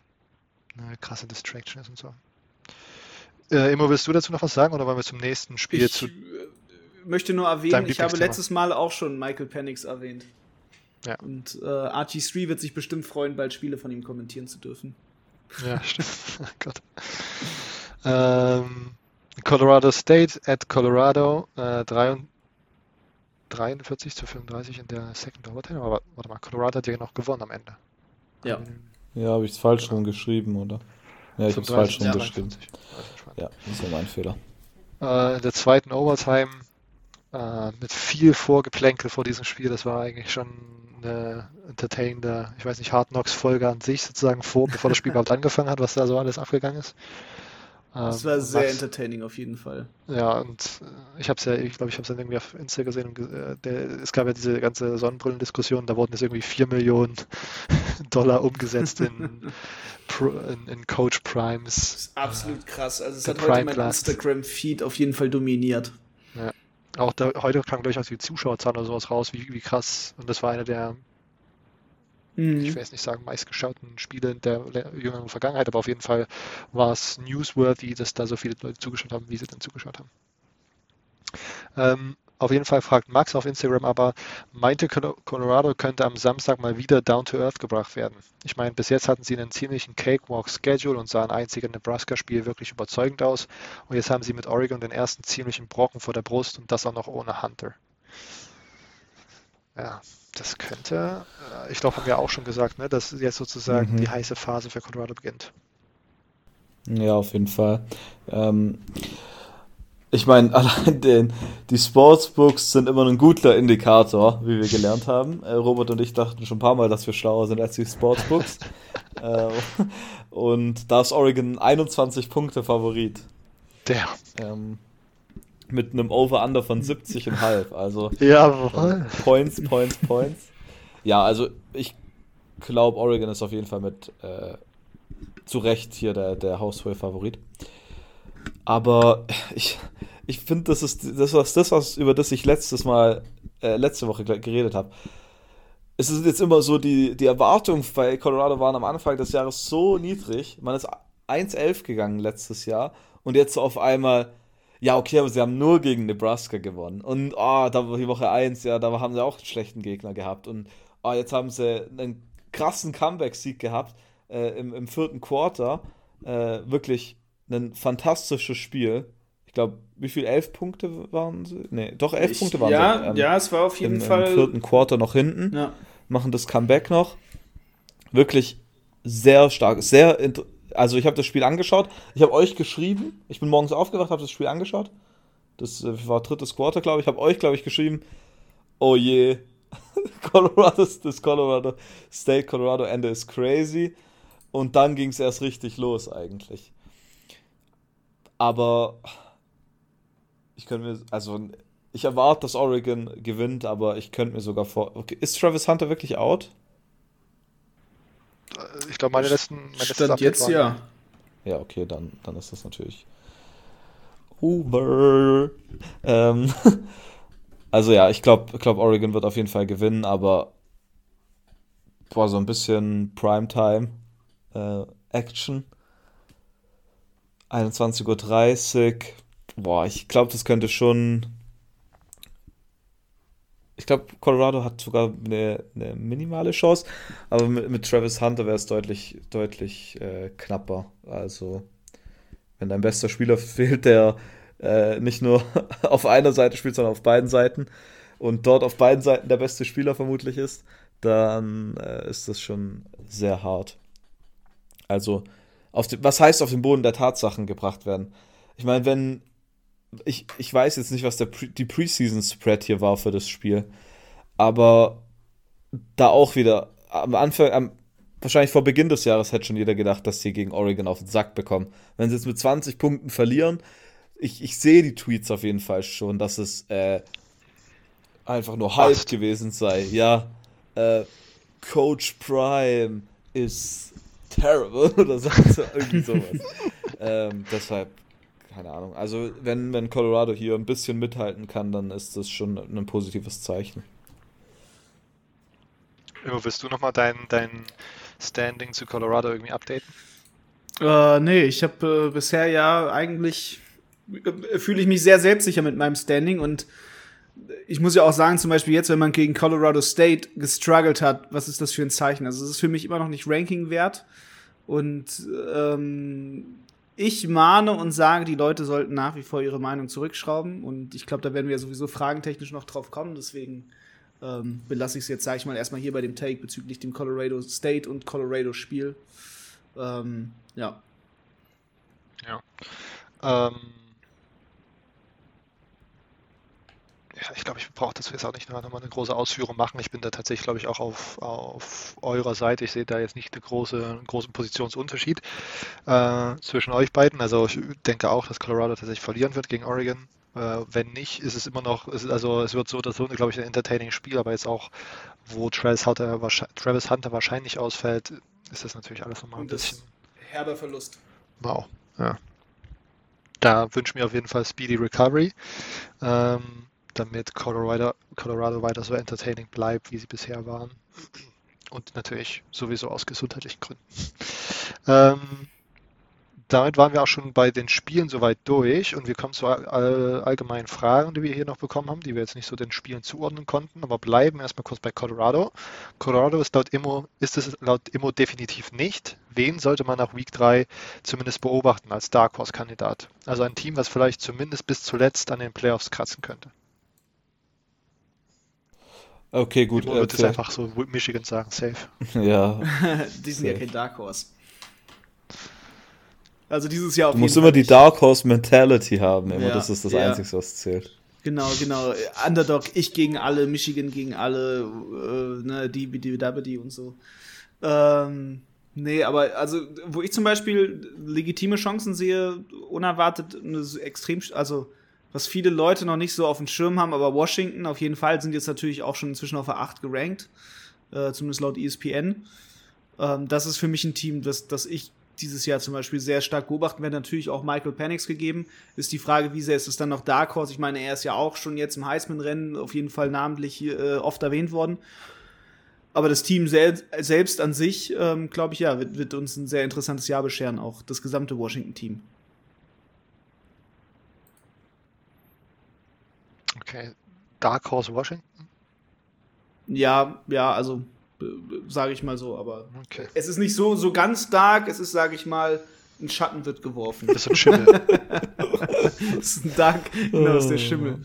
Speaker 1: eine krasse Distraction ist und so. Äh, Immo, willst du dazu noch was sagen oder wollen wir zum nächsten Spiel
Speaker 2: ich
Speaker 1: zu?
Speaker 2: möchte nur erwähnen, ich habe letztes Mal auch schon Michael Penix erwähnt. Ja. Und äh, Archie 3 wird sich bestimmt freuen, bald Spiele von ihm kommentieren zu dürfen.
Speaker 1: Ja, stimmt. oh Gott. Ähm, Colorado State at Colorado, äh, 43 zu 35 in der Second Overtime. Aber warte mal, Colorado hat ja noch gewonnen am Ende.
Speaker 3: Ja. Ja, habe ich es falsch rum geschrieben, oder? Ja, ich habe es falsch rum geschrieben. Ja, das war mein Fehler.
Speaker 1: Äh, in der zweiten Overtime äh, mit viel Vorgeplänkel vor diesem Spiel. Das war eigentlich schon eine entertainende, ich weiß nicht, Hard Knocks Folge an sich sozusagen vor, bevor das Spiel überhaupt angefangen hat, was da so alles abgegangen ist.
Speaker 2: Das war ähm, sehr Max, entertaining auf jeden Fall.
Speaker 1: Ja, und äh, ich habe es ja, ich glaube, ich habe es dann irgendwie auf Insta gesehen. Und, äh, der, es gab ja diese ganze Sonnenbrillendiskussion, da wurden jetzt irgendwie 4 Millionen Dollar umgesetzt in, in, in, Coach Primes. Das
Speaker 2: ist absolut krass. Also es hat heute mein Instagram-Feed auf jeden Fall dominiert.
Speaker 1: Ja. Auch da, heute kam, glaube ich, auch die Zuschauerzahlen oder sowas raus, wie, wie krass. Und das war eine der mhm. ich will jetzt nicht sagen meistgeschauten Spiele in der jüngeren Vergangenheit, aber auf jeden Fall war es newsworthy, dass da so viele Leute zugeschaut haben, wie sie dann zugeschaut haben. Ähm, auf jeden Fall fragt Max auf Instagram aber, meinte Colorado könnte am Samstag mal wieder down to earth gebracht werden. Ich meine, bis jetzt hatten sie einen ziemlichen Cakewalk-Schedule und sahen einziger Nebraska-Spiel wirklich überzeugend aus. Und jetzt haben sie mit Oregon den ersten ziemlichen Brocken vor der Brust und das auch noch ohne Hunter. Ja, das könnte, äh, ich glaube, haben wir auch schon gesagt, ne, dass jetzt sozusagen mhm. die heiße Phase für Colorado beginnt.
Speaker 3: Ja, auf jeden Fall. Ähm, ich meine, allein den, die Sportsbooks sind immer ein guter Indikator, wie wir gelernt haben. Äh, Robert und ich dachten schon ein paar Mal, dass wir schlauer sind als die Sportsbooks. äh, und da ist Oregon 21 Punkte Favorit.
Speaker 1: Der.
Speaker 3: Ähm, mit einem Over-Under von 70,5. Also
Speaker 1: Jawohl.
Speaker 3: Points, Points, Points. Ja, also ich glaube, Oregon ist auf jeden Fall mit äh, zu Recht hier der, der haushohe Favorit. Aber ich, ich finde, das ist das, was, das, was über das ich letztes Mal, äh, letzte Woche geredet habe. Es ist jetzt immer so, die, die Erwartungen bei Colorado waren am Anfang des Jahres so niedrig. Man ist 1-11 gegangen letztes Jahr und jetzt so auf einmal ja, okay, aber sie haben nur gegen Nebraska gewonnen. Und oh, da war die Woche 1, ja, da haben sie auch einen schlechten Gegner gehabt. Und oh, jetzt haben sie einen krassen Comeback-Sieg gehabt äh, im, im vierten Quarter. Äh, wirklich ein fantastisches Spiel. Ich glaube, wie viel? Elf Punkte waren sie? Nee, doch elf ich, Punkte waren
Speaker 2: ja,
Speaker 3: sie. Ähm,
Speaker 2: ja, es war auf jeden
Speaker 3: im,
Speaker 2: Fall.
Speaker 3: Im vierten Quarter noch hinten.
Speaker 2: Ja.
Speaker 3: Machen das Comeback noch. Wirklich sehr stark, sehr also ich habe das Spiel angeschaut. Ich habe euch geschrieben. Ich bin morgens aufgewacht, habe das Spiel angeschaut. Das äh, war drittes Quarter, glaube ich. Ich habe euch, glaube ich, geschrieben. Oh je, Colorado, das Colorado State Colorado Ende ist crazy. Und dann ging es erst richtig los eigentlich. Aber ich könnte mir, also ich erwarte, dass Oregon gewinnt, aber ich könnte mir sogar vor. Okay, ist Travis Hunter wirklich out?
Speaker 1: Ich glaube, meine letzten.
Speaker 2: Meine Stand letzten jetzt ja.
Speaker 3: Ja, okay, dann, dann ist das natürlich. Uber. Ähm, also ja, ich glaube, glaub, Oregon wird auf jeden Fall gewinnen, aber boah, so ein bisschen Primetime äh, Action. 21.30 Uhr. Boah, ich glaube, das könnte schon. Ich glaube, Colorado hat sogar eine, eine, minimale Chance, aber mit, mit Travis Hunter wäre es deutlich, deutlich äh, knapper. Also, wenn dein bester Spieler fehlt, der äh, nicht nur auf einer Seite spielt, sondern auf beiden Seiten und dort auf beiden Seiten der beste Spieler vermutlich ist, dann äh, ist das schon sehr hart. Also, auf den, was heißt auf den Boden der Tatsachen gebracht werden? Ich meine, wenn. Ich, ich weiß jetzt nicht, was der Pre die Preseason-Spread hier war für das Spiel. Aber da auch wieder am Anfang, am, wahrscheinlich vor Beginn des Jahres hätte schon jeder gedacht, dass sie gegen Oregon auf den Sack bekommen. Wenn sie jetzt mit 20 Punkten verlieren, ich, ich sehe die Tweets auf jeden Fall schon, dass es äh, einfach nur Hype gewesen sei. Ja, äh, Coach Prime ist terrible oder so, irgendwie sowas. ähm, deshalb, keine Ahnung. Also, wenn, wenn Colorado hier ein bisschen mithalten kann, dann ist das schon ein positives Zeichen.
Speaker 1: Jo, willst du nochmal dein, dein Standing zu Colorado irgendwie updaten?
Speaker 2: Äh, nee, ich habe äh, bisher ja eigentlich äh, fühle ich mich sehr selbstsicher mit meinem Standing und ich muss ja auch sagen, zum Beispiel jetzt, wenn man gegen Colorado State gestruggelt hat, was ist das für ein Zeichen? Also es ist für mich immer noch nicht Ranking wert. Und ähm, ich mahne und sage, die Leute sollten nach wie vor ihre Meinung zurückschrauben. Und ich glaube, da werden wir sowieso fragentechnisch noch drauf kommen. Deswegen ähm, belasse ich es jetzt, sage ich mal, erstmal hier bei dem Take bezüglich dem Colorado State und Colorado Spiel. Ähm, ja.
Speaker 1: Ja. Ähm ja, ich glaube, ich brauche das jetzt auch nicht nochmal eine große Ausführung machen. Ich bin da tatsächlich, glaube ich, auch auf, auf eurer Seite. Ich sehe da jetzt nicht eine große, einen großen Positionsunterschied äh, zwischen euch beiden. Also ich denke auch, dass Colorado tatsächlich verlieren wird gegen Oregon. Äh, wenn nicht, ist es immer noch, ist, also es wird so oder so, glaube ich, ein entertaining Spiel, aber jetzt auch, wo Travis Hunter, Travis Hunter wahrscheinlich ausfällt, ist das natürlich alles nochmal ein bisschen.
Speaker 2: Herber Verlust.
Speaker 1: Wow, ja. Da wünsche ich mir auf jeden Fall Speedy Recovery. Ähm, damit Colorado, Colorado weiter so entertaining bleibt, wie sie bisher waren. Und natürlich sowieso aus gesundheitlichen Gründen. Ähm, damit waren wir auch schon bei den Spielen soweit durch und wir kommen zu all, allgemeinen Fragen, die wir hier noch bekommen haben, die wir jetzt nicht so den Spielen zuordnen konnten, aber bleiben erstmal kurz bei Colorado. Colorado ist laut Immo, ist es laut Immo definitiv nicht. Wen sollte man nach Week 3 zumindest beobachten als Dark Horse Kandidat? Also ein Team, was vielleicht zumindest bis zuletzt an den Playoffs kratzen könnte.
Speaker 3: Okay, gut.
Speaker 1: Ich würde jetzt einfach so Michigan sagen, safe.
Speaker 3: ja.
Speaker 2: die sind safe. ja kein Dark Horse. Also dieses Jahr
Speaker 3: auf Du musst immer die Dark Horse Mentality haben, immer. Ja, das ist das ja. Einzige, was zählt.
Speaker 2: Genau, genau. Underdog, ich gegen alle, Michigan gegen alle, äh, ne, die, die, die, die und so. Ähm, nee, aber also, wo ich zum Beispiel legitime Chancen sehe, unerwartet, eine extrem, also was viele Leute noch nicht so auf dem Schirm haben, aber Washington auf jeden Fall sind jetzt natürlich auch schon inzwischen auf der 8 gerankt, äh, zumindest laut ESPN. Ähm, das ist für mich ein Team, das, das ich dieses Jahr zum Beispiel sehr stark beobachten werde. Natürlich auch Michael Penix gegeben. Ist die Frage, wie sehr ist es dann noch Dark Horse? Ich meine, er ist ja auch schon jetzt im Heisman-Rennen auf jeden Fall namentlich äh, oft erwähnt worden. Aber das Team sel selbst an sich, ähm, glaube ich, ja, wird, wird uns ein sehr interessantes Jahr bescheren, auch das gesamte Washington-Team.
Speaker 1: Okay. Dark Horse Washington?
Speaker 2: Ja, ja, also sage ich mal so, aber okay. es ist nicht so, so ganz dark, es ist, sage ich mal, ein Schatten wird geworfen.
Speaker 1: Das ist ein Schimmel.
Speaker 2: das ist ein Dark, genau, das ist der Schimmel.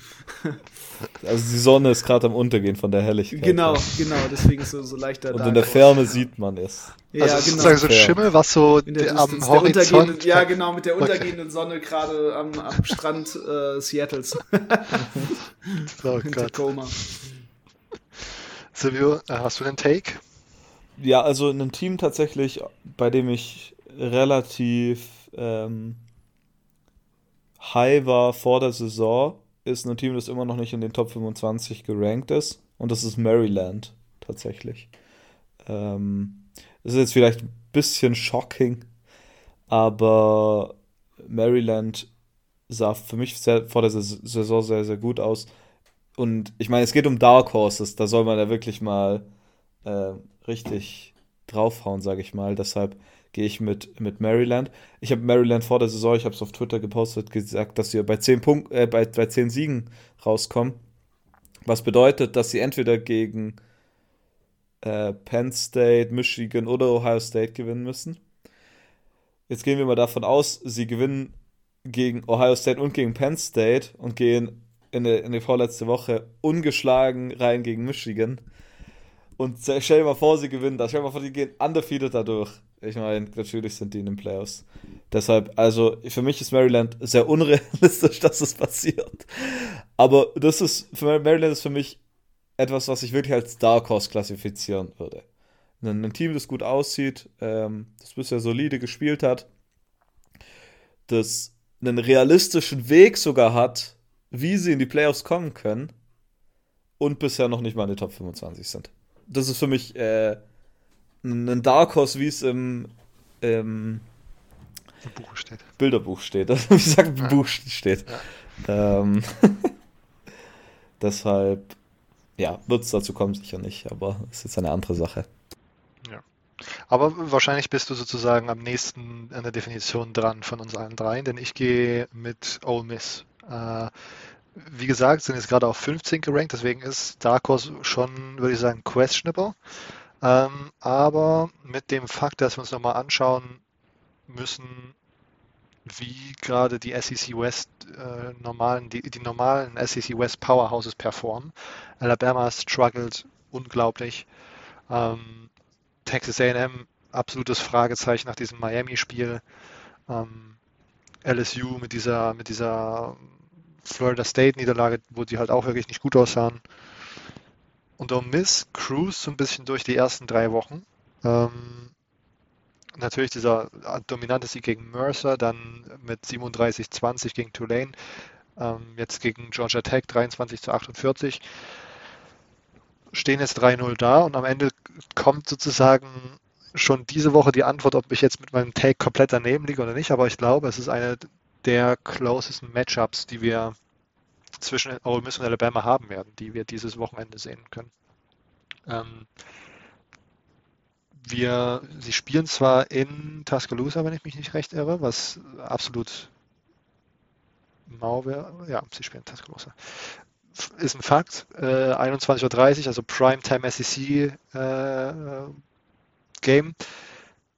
Speaker 3: Also die Sonne ist gerade am Untergehen von der Helligkeit.
Speaker 2: Genau, genau, deswegen so, so leichter
Speaker 3: Und in der Ferne sieht man es.
Speaker 1: Ja, also genau. so ein Schimmel, was so
Speaker 2: der, am Horizont... Ja, genau, mit der untergehenden okay. Sonne gerade am, am Strand äh, Seattles.
Speaker 1: oh Gott. Tacoma. Silvio, äh, hast du einen Take?
Speaker 3: Ja, also ein Team tatsächlich, bei dem ich relativ ähm, high war vor der Saison, ist ein Team, das immer noch nicht in den Top 25 gerankt ist. Und das ist Maryland tatsächlich. Ähm, Das ist jetzt vielleicht ein bisschen shocking, aber Maryland sah für mich sehr, vor der Saison sehr, sehr gut aus. Und ich meine, es geht um Dark Horses, da soll man ja wirklich mal äh, richtig draufhauen, sage ich mal. Deshalb gehe ich mit, mit Maryland. Ich habe Maryland vor der Saison, ich habe es auf Twitter gepostet, gesagt, dass sie bei 10, Punkt, äh, bei, bei 10 Siegen rauskommen. Was bedeutet, dass sie entweder gegen äh, Penn State, Michigan oder Ohio State gewinnen müssen. Jetzt gehen wir mal davon aus, sie gewinnen gegen Ohio State und gegen Penn State und gehen in die, in die vorletzte Woche ungeschlagen rein gegen Michigan. Und stell dir mal vor, sie gewinnen das. Stell dir mal vor, die gehen undefeated dadurch. Ich meine, natürlich sind die in den Playoffs. Deshalb, also für mich ist Maryland sehr unrealistisch, dass es passiert. Aber das ist, für Maryland ist für mich etwas, was ich wirklich als Dark Horse klassifizieren würde. Ein, ein Team, das gut aussieht, ähm, das bisher solide gespielt hat, das einen realistischen Weg sogar hat, wie sie in die Playoffs kommen können und bisher noch nicht mal in die Top 25 sind. Das ist für mich äh, ein Dark Horse, wie es im, im
Speaker 1: Buch steht.
Speaker 3: Bilderbuch steht. wie gesagt, im ja. Buch steht. Ja. Ähm, deshalb, ja, wird es dazu kommen, sicher nicht, aber es ist jetzt eine andere Sache.
Speaker 1: Ja. Aber wahrscheinlich bist du sozusagen am nächsten an der Definition dran von uns allen dreien, denn ich gehe mit Ole Miss. Äh, wie gesagt, sind jetzt gerade auf 15 gerankt, deswegen ist Dark Horse schon, würde ich sagen, questionable. Ähm, aber mit dem Fakt, dass wir uns nochmal anschauen müssen, wie gerade die SEC West äh, normalen, die, die normalen SEC West Powerhouses performen. Alabama struggelt unglaublich. Ähm, Texas AM absolutes Fragezeichen nach diesem Miami-Spiel. Ähm, LSU mit dieser, mit dieser Florida State-Niederlage, wo die halt auch wirklich nicht gut aussahen. Und Ole Miss cruise so ein bisschen durch die ersten drei Wochen. Ähm, natürlich dieser dominante Sieg gegen Mercer, dann mit 37-20 gegen Tulane, ähm, jetzt gegen Georgia Tech 23 zu 48. Stehen jetzt 3-0 da und am Ende kommt sozusagen schon diese Woche die Antwort, ob ich jetzt mit meinem Take komplett daneben liege oder nicht, aber ich glaube, es ist eine der closesten Matchups, die wir zwischen Ole Miss und Alabama haben werden, die wir dieses Wochenende sehen können. Ähm, wir, sie spielen zwar in Tuscaloosa, wenn ich mich nicht recht irre, was absolut mau wäre. Ja, sie spielen in Tuscaloosa. Ist ein Fakt. Äh, 21.30 Uhr, also Primetime SEC äh, Game.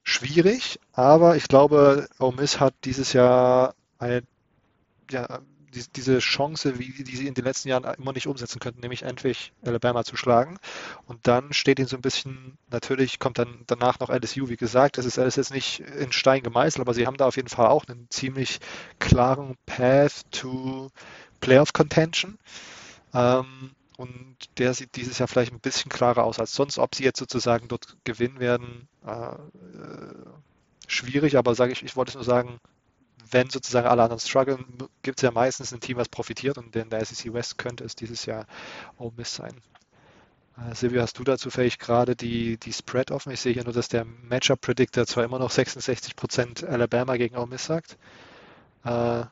Speaker 1: Schwierig, aber ich glaube, Ole Miss hat dieses Jahr eine ja, die, diese Chance, wie, die sie in den letzten Jahren immer nicht umsetzen könnten, nämlich endlich Alabama zu schlagen. Und dann steht ihnen so ein bisschen, natürlich kommt dann danach noch LSU, wie gesagt, das ist alles jetzt nicht in Stein gemeißelt, aber sie haben da auf jeden Fall auch einen ziemlich klaren Path to Playoff Contention. Ähm, und der sieht dieses Jahr vielleicht ein bisschen klarer aus als sonst. Ob sie jetzt sozusagen dort gewinnen werden, äh, äh schwierig, aber sage ich, ich wollte es nur sagen, wenn sozusagen alle anderen strugglen, gibt es ja meistens ein Team, was profitiert und in der SEC West könnte es dieses Jahr Ole Miss sein. Äh, Silvio, hast du dazu vielleicht gerade die, die Spread offen? Ich sehe hier nur, dass der Matchup Predictor zwar immer noch 66% Alabama gegen Ole Miss sagt. Äh,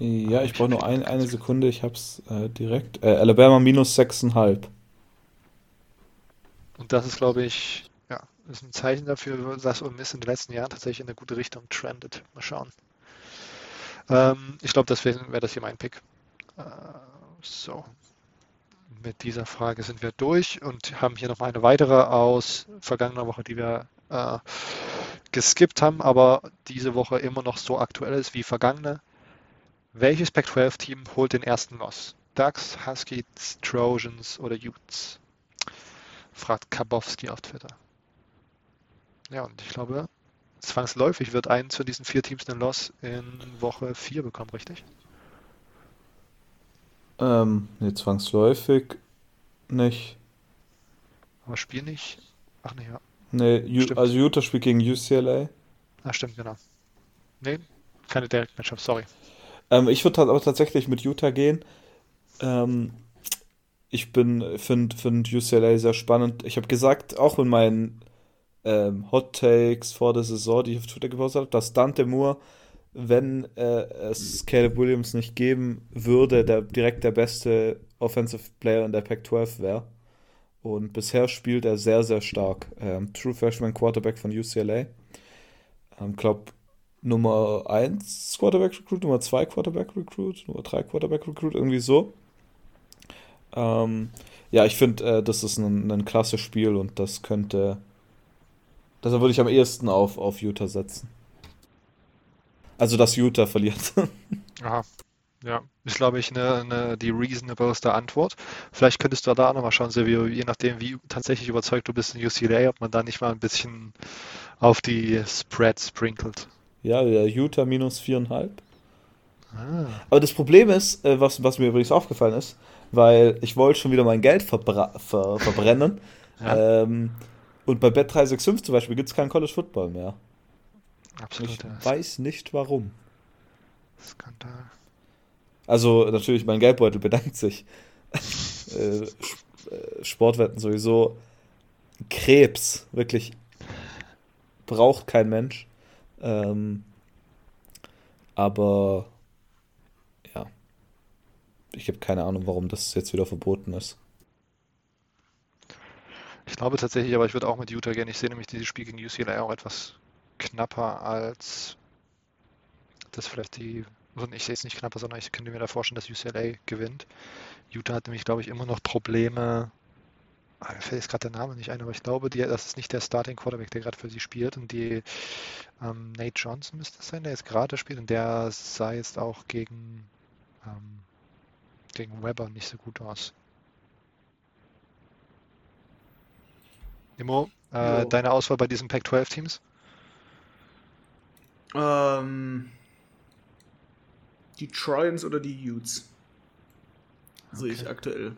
Speaker 3: ja, ich brauche nur ein, eine Sekunde, ich habe es äh, direkt. Äh, Alabama minus 6,5.
Speaker 1: Und das ist, glaube ich, ist ein Zeichen dafür, dass Ole Miss in den letzten Jahren tatsächlich in eine gute Richtung trendet. Mal schauen. Ähm, ich glaube, das wäre wär das hier mein Pick. Äh, so. Mit dieser Frage sind wir durch und haben hier noch eine weitere aus vergangener Woche, die wir äh, geskippt haben, aber diese Woche immer noch so aktuell ist wie vergangene. Welches Pac-12-Team holt den ersten Loss? Ducks, Huskies, Trojans oder Utes? Fragt Kabowski auf Twitter. Ja, und ich glaube, zwangsläufig wird eins von diesen vier Teams einen Loss in Woche 4 bekommen, richtig?
Speaker 3: Ähm, ne, zwangsläufig nicht.
Speaker 1: Aber Spiel nicht? Ach ne, ja.
Speaker 3: Ne, also Utah spielt gegen UCLA.
Speaker 1: Ah, stimmt, genau. Ne, keine Direct Matchup, sorry.
Speaker 3: Ähm, ich würde aber tatsächlich mit Utah gehen. Ähm, ich bin finde find UCLA sehr spannend. Ich habe gesagt, auch in meinen ähm, Hot Takes vor der Saison, die ich auf Twitter gepostet habe, dass Dante Moore, wenn äh, es Caleb Williams nicht geben würde, der direkt der beste Offensive Player in der Pac-12 wäre. Und bisher spielt er sehr, sehr stark. Ähm, True Freshman Quarterback von UCLA. Ähm, glaube, Nummer 1 Quarterback Recruit, Nummer 2 Quarterback Recruit, Nummer 3 Quarterback Recruit, irgendwie so. Ähm, ja, ich finde, äh, das ist ein, ein klasse Spiel und das könnte. Deshalb würde ich am ehesten auf, auf Utah setzen. Also, dass Utah verliert.
Speaker 1: Aha. Ja, ist, glaube ich, eine, eine, die reasonableste Antwort. Vielleicht könntest du da auch nochmal schauen, Silvio, je nachdem, wie tatsächlich überzeugt du bist in UCLA, ob man da nicht mal ein bisschen auf die Spread sprinkelt.
Speaker 3: Ja, Utah minus viereinhalb. Ah. Aber das Problem ist, äh, was, was mir übrigens aufgefallen ist, weil ich wollte schon wieder mein Geld verbra ver verbrennen. ja. ähm, und bei Bet365 zum Beispiel gibt es keinen College Football mehr. Absolut. Ich weiß nicht warum. Skandal. Also natürlich, mein Geldbeutel bedankt sich. äh, äh Sportwetten sowieso. Krebs, wirklich. Braucht kein Mensch. Ähm, aber ja, ich habe keine Ahnung, warum das jetzt wieder verboten ist.
Speaker 1: Ich glaube tatsächlich, aber ich würde auch mit Utah gehen. Ich sehe nämlich dieses Spiel gegen UCLA auch etwas knapper als das vielleicht die, also ich sehe es nicht knapper, sondern ich könnte mir da vorstellen, dass UCLA gewinnt. Utah hat nämlich, glaube ich, immer noch Probleme Ah, mir fällt jetzt gerade der Name nicht ein, aber ich glaube, die, das ist nicht der Starting Quarterback, der gerade für sie spielt. Und die ähm, Nate Johnson müsste es sein, der jetzt gerade spielt. Und der sah jetzt auch gegen, ähm, gegen Weber nicht so gut aus. Nemo, äh, deine Auswahl bei diesen Pac-12-Teams?
Speaker 2: Ähm, die Trojans oder die Utes? Okay. Sehe ich aktuell.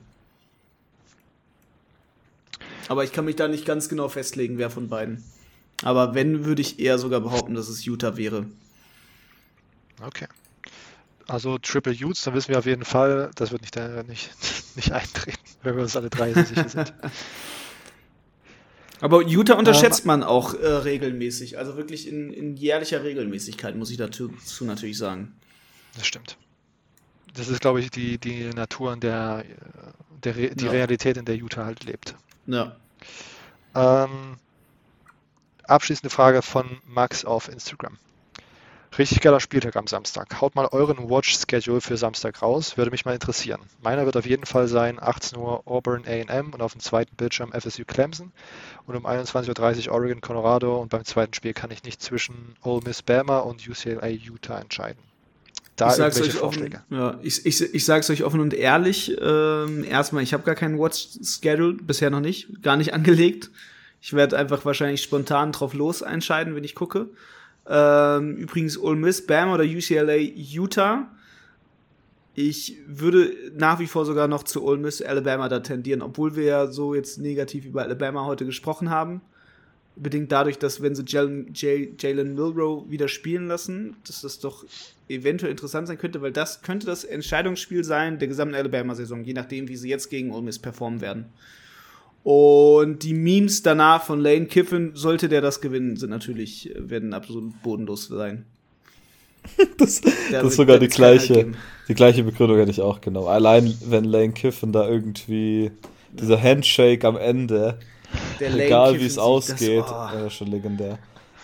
Speaker 2: Aber ich kann mich da nicht ganz genau festlegen, wer von beiden. Aber wenn, würde ich eher sogar behaupten, dass es Utah wäre.
Speaker 1: Okay. Also Triple Utes, dann wissen wir auf jeden Fall, das wird nicht, äh, nicht, nicht eintreten, wenn wir uns alle drei sicher sind.
Speaker 2: Aber Utah unterschätzt ähm, man auch äh, regelmäßig, also wirklich in, in, jährlicher Regelmäßigkeit, muss ich dazu, dazu, natürlich sagen.
Speaker 1: Das stimmt. Das ist, glaube ich, die, die Natur, in der, der die ja. Realität, in der Utah halt lebt. Ja. Ähm, abschließende Frage von Max auf Instagram. Richtig geiler Spieltag am Samstag. Haut mal euren Watch-Schedule für Samstag raus, würde mich mal interessieren. Meiner wird auf jeden Fall sein 18 Uhr Auburn AM und auf dem zweiten Bildschirm FSU Clemson und um 21.30 Uhr Oregon Colorado und beim zweiten Spiel kann ich nicht zwischen Ole Miss Bama und UCLA Utah entscheiden
Speaker 2: da ich sag's euch offen, ja, ich, ich, ich sag's euch offen und ehrlich, ähm, erstmal, ich habe gar keinen Watch-Schedule, bisher noch nicht, gar nicht angelegt. Ich werde einfach wahrscheinlich spontan drauf los entscheiden, wenn ich gucke. Ähm, übrigens Ole Miss, Bam oder UCLA, Utah. Ich würde nach wie vor sogar noch zu Ole Miss, Alabama da tendieren, obwohl wir ja so jetzt negativ über Alabama heute gesprochen haben bedingt dadurch, dass wenn sie Jalen Milrow wieder spielen lassen, dass das doch eventuell interessant sein könnte, weil das könnte das Entscheidungsspiel sein der gesamten Alabama-Saison, je nachdem, wie sie jetzt gegen Ole Miss performen werden. Und die Memes danach von Lane Kiffin, sollte der das gewinnen, sind natürlich, werden absolut bodenlos sein.
Speaker 3: das, das ist sogar die gleiche, die gleiche Begründung hätte ich auch genommen. Allein wenn Lane Kiffin da irgendwie dieser Handshake am Ende Egal wie es ausgeht, das, oh. äh, schon legendär.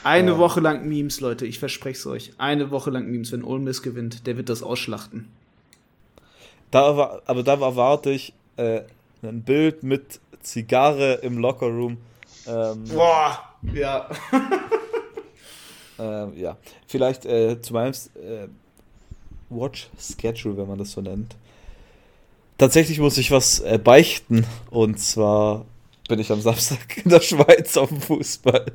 Speaker 2: Eine ja. Woche lang Memes, Leute, ich verspreche es euch. Eine Woche lang Memes, wenn Ole Miss gewinnt, der wird das ausschlachten.
Speaker 3: Da, aber da erwarte ich äh, ein Bild mit Zigarre im Lockerroom. Ähm, Boah, ja. äh, ja, vielleicht äh, zu meinem äh, Watch Schedule, wenn man das so nennt. Tatsächlich muss ich was äh, beichten und zwar bin ich am Samstag in der Schweiz auf dem Fußball.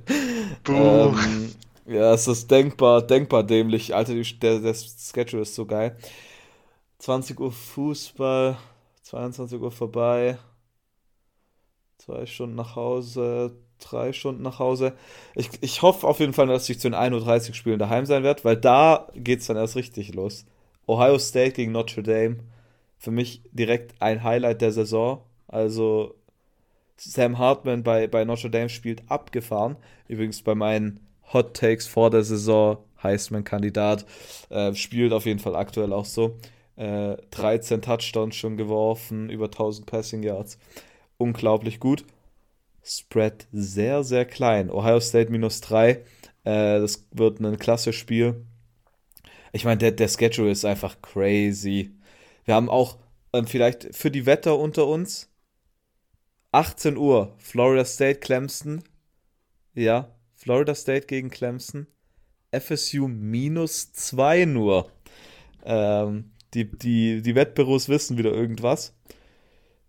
Speaker 3: Ähm, ja, es ist denkbar, denkbar dämlich. Alter, der, der Schedule ist so geil. 20 Uhr Fußball, 22 Uhr vorbei, zwei Stunden nach Hause, drei Stunden nach Hause. Ich, ich hoffe auf jeden Fall, dass ich zu den 1.30 Uhr Spielen daheim sein werde, weil da geht es dann erst richtig los. Ohio State gegen Notre Dame. für mich direkt ein Highlight der Saison. Also Sam Hartman bei, bei Notre Dame spielt abgefahren. Übrigens bei meinen Hot Takes vor der Saison Heisman-Kandidat. Äh, spielt auf jeden Fall aktuell auch so. Äh, 13 Touchdowns schon geworfen, über 1000 Passing Yards. Unglaublich gut. Spread sehr, sehr klein. Ohio State minus 3. Äh, das wird ein klasse Spiel. Ich meine, der, der Schedule ist einfach crazy. Wir haben auch ähm, vielleicht für die Wetter unter uns 18 Uhr Florida State Clemson. Ja, Florida State gegen Clemson. FSU minus 2 nur. Ähm, die, die, die Wettbüros wissen wieder irgendwas.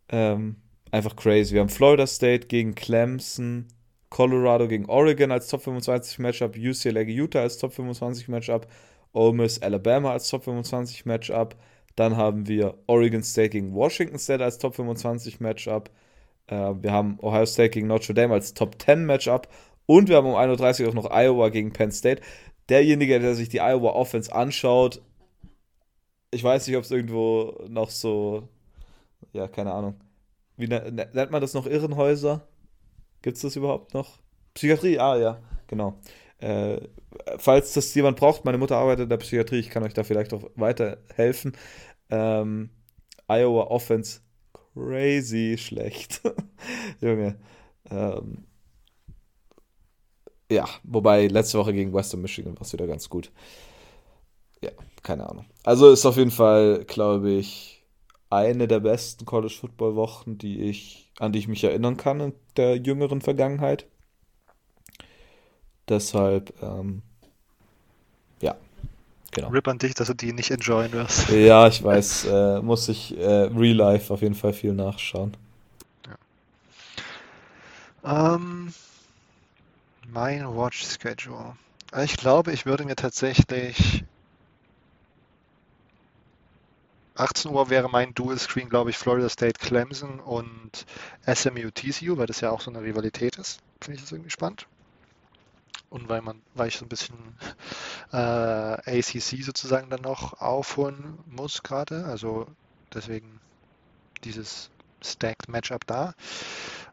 Speaker 3: Ähm, einfach crazy. Wir haben Florida State gegen Clemson, Colorado gegen Oregon als Top 25 Matchup, UCLA gegen Utah als Top 25 Matchup, Ole Miss Alabama als Top 25 Matchup. Dann haben wir Oregon State gegen Washington State als Top 25 Matchup. Äh, wir haben Ohio State gegen Notre Dame als Top 10 Matchup. Und wir haben um 1.30 Uhr auch noch Iowa gegen Penn State. Derjenige, der sich die Iowa Offense anschaut, ich weiß nicht, ob es irgendwo noch so, ja, keine Ahnung. Wie ne, ne, nennt man das noch Irrenhäuser? Gibt es das überhaupt noch? Psychiatrie, ah ja, genau. Äh, falls das jemand braucht, meine Mutter arbeitet in der Psychiatrie, ich kann euch da vielleicht auch weiterhelfen. Ähm, Iowa Offense crazy schlecht. Junge. Ähm, ja, wobei letzte Woche gegen Western Michigan war es wieder ganz gut. Ja, keine Ahnung. Also ist auf jeden Fall, glaube ich, eine der besten College Football Wochen, die ich, an die ich mich erinnern kann in der jüngeren Vergangenheit. Deshalb, ähm, ja,
Speaker 1: genau. Rip an dich, dass du die nicht enjoyen wirst.
Speaker 3: Ja, ich weiß, äh, muss ich äh, Real Life auf jeden Fall viel nachschauen.
Speaker 1: Ja. Ähm, mein Watch Schedule. Ich glaube, ich würde mir tatsächlich 18 Uhr wäre mein Dual Screen, glaube ich, Florida State Clemson und SMU TCU, weil das ja auch so eine Rivalität ist. Finde ich das irgendwie spannend. Und weil man, weil ich so ein bisschen äh, ACC sozusagen dann noch aufholen muss gerade. Also deswegen dieses Stacked Matchup da.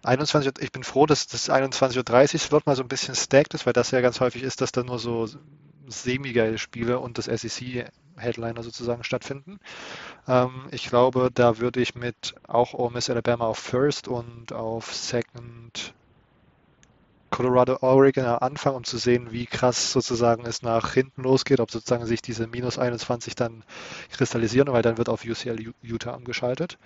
Speaker 1: 21, ich bin froh, dass das 21.30 Uhr wird mal so ein bisschen stacked ist, weil das ja ganz häufig ist, dass da nur so semi-geile Spiele und das SEC-Headliner sozusagen stattfinden. Ähm, ich glaube, da würde ich mit auch Ole Miss Alabama auf First und auf Second Colorado Oregon anfangen, um zu sehen, wie krass sozusagen es nach hinten losgeht, ob sozusagen sich diese minus 21 dann kristallisieren, weil dann wird auf UCL Utah umgeschaltet.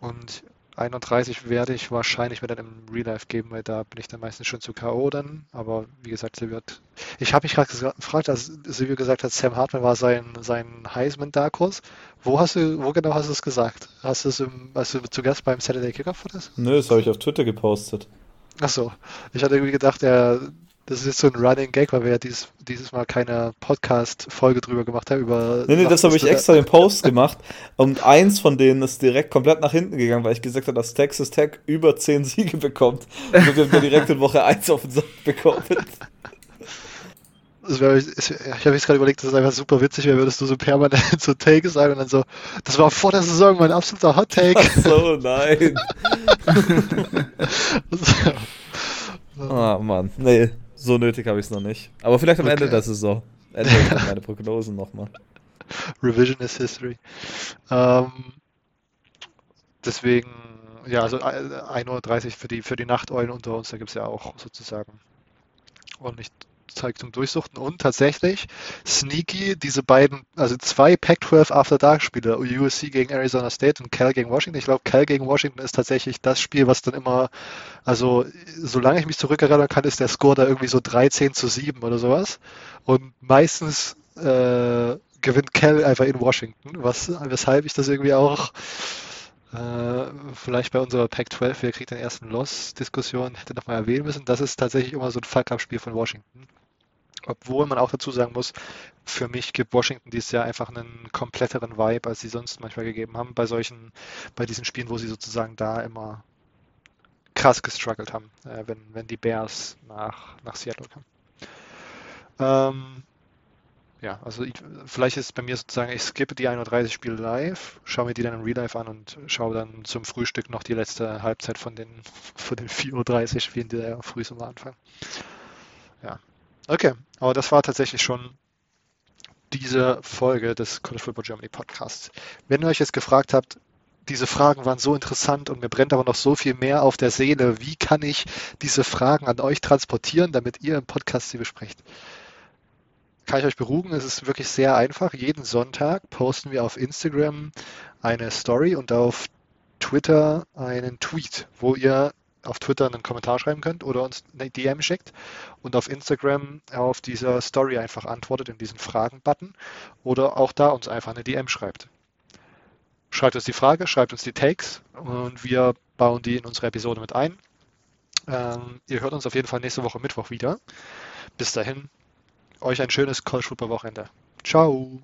Speaker 1: Und 31 werde ich wahrscheinlich mir dann im Real Life geben, weil da bin ich dann meistens schon zu K.O. dann. Aber wie gesagt, sie wird. Ich habe mich gerade gefragt, als Silvio gesagt hat, Sam Hartman war sein, sein Heisman-Darkurs. Wo hast du, wo genau hast du es gesagt? Hast du es im, als du zu Gast beim Saturday Kickoff das?
Speaker 3: Nö, das habe ich auf Twitter gepostet.
Speaker 1: Achso, ich hatte irgendwie gedacht, er das ist jetzt so ein Running Gag, weil wir ja dieses, dieses Mal keine Podcast-Folge drüber gemacht haben. Über
Speaker 3: nee, nee, das habe ich extra den Post gemacht. Und eins von denen ist direkt komplett nach hinten gegangen, weil ich gesagt habe, dass Texas Tech über 10 Siege bekommt. Und wir haben direkt in Woche 1 auf den Sack bekommen.
Speaker 1: Ich habe jetzt gerade überlegt, dass es einfach super witzig wäre, würdest du so permanent so Take sein und dann so, das war vor der Saison mein absoluter Hot Take. Ach
Speaker 3: so, nein. Ah, oh, Mann. Nee, so nötig habe ich es noch nicht. Aber vielleicht am okay. Ende der Saison. Dann meine Prognosen nochmal.
Speaker 1: Revisionist History. Ähm, deswegen, ja, also 1.30 Uhr für die, für die Nachteulen unter uns, da gibt es ja auch sozusagen ordentlich Zeug zum Durchsuchten. Und tatsächlich, sneaky, diese beiden, also zwei Pac-12 After Dark Spiele, USC gegen Arizona State und Cal gegen Washington. Ich glaube, Cal gegen Washington ist tatsächlich das Spiel, was dann immer, also solange ich mich zurückerinnern kann, ist der Score da irgendwie so 13 zu 7 oder sowas. Und meistens äh, gewinnt Cal einfach in Washington, was, weshalb ich das irgendwie auch äh, vielleicht bei unserer Pac-12, wer kriegt den ersten Loss-Diskussion, hätte nochmal erwähnen müssen. Das ist tatsächlich immer so ein Fuck-Up-Spiel von Washington. Obwohl man auch dazu sagen muss, für mich gibt Washington dieses Jahr einfach einen kompletteren Vibe, als sie sonst manchmal gegeben haben, bei solchen, bei diesen Spielen, wo sie sozusagen da immer krass gestruggelt haben, äh, wenn, wenn die Bears nach, nach Seattle kamen. Ähm, ja, also ich, vielleicht ist bei mir sozusagen, ich skippe die 31 Spiele live, schaue mir die dann im Real Life an und schaue dann zum Frühstück noch die letzte Halbzeit von den, von den 4.30 Uhr, wie in der früh am Anfang. Ja, okay, aber das war tatsächlich schon diese Folge des College Football Germany Podcasts. Wenn ihr euch jetzt gefragt habt, diese Fragen waren so interessant und mir brennt aber noch so viel mehr auf der Seele. Wie kann ich diese Fragen an euch transportieren, damit ihr im Podcast sie besprecht? Kann ich euch beruhigen, es ist wirklich sehr einfach. Jeden Sonntag posten wir auf Instagram eine Story und auf Twitter einen Tweet, wo ihr auf Twitter einen Kommentar schreiben könnt oder uns eine DM schickt und auf Instagram auf dieser Story einfach antwortet in diesen Fragen-Button oder auch da uns einfach eine DM schreibt. Schreibt uns die Frage, schreibt uns die Takes und wir bauen die in unsere Episode mit ein. Ähm, ihr hört uns auf jeden Fall nächste Woche Mittwoch wieder. Bis dahin, euch ein schönes College Football Wochenende. Ciao!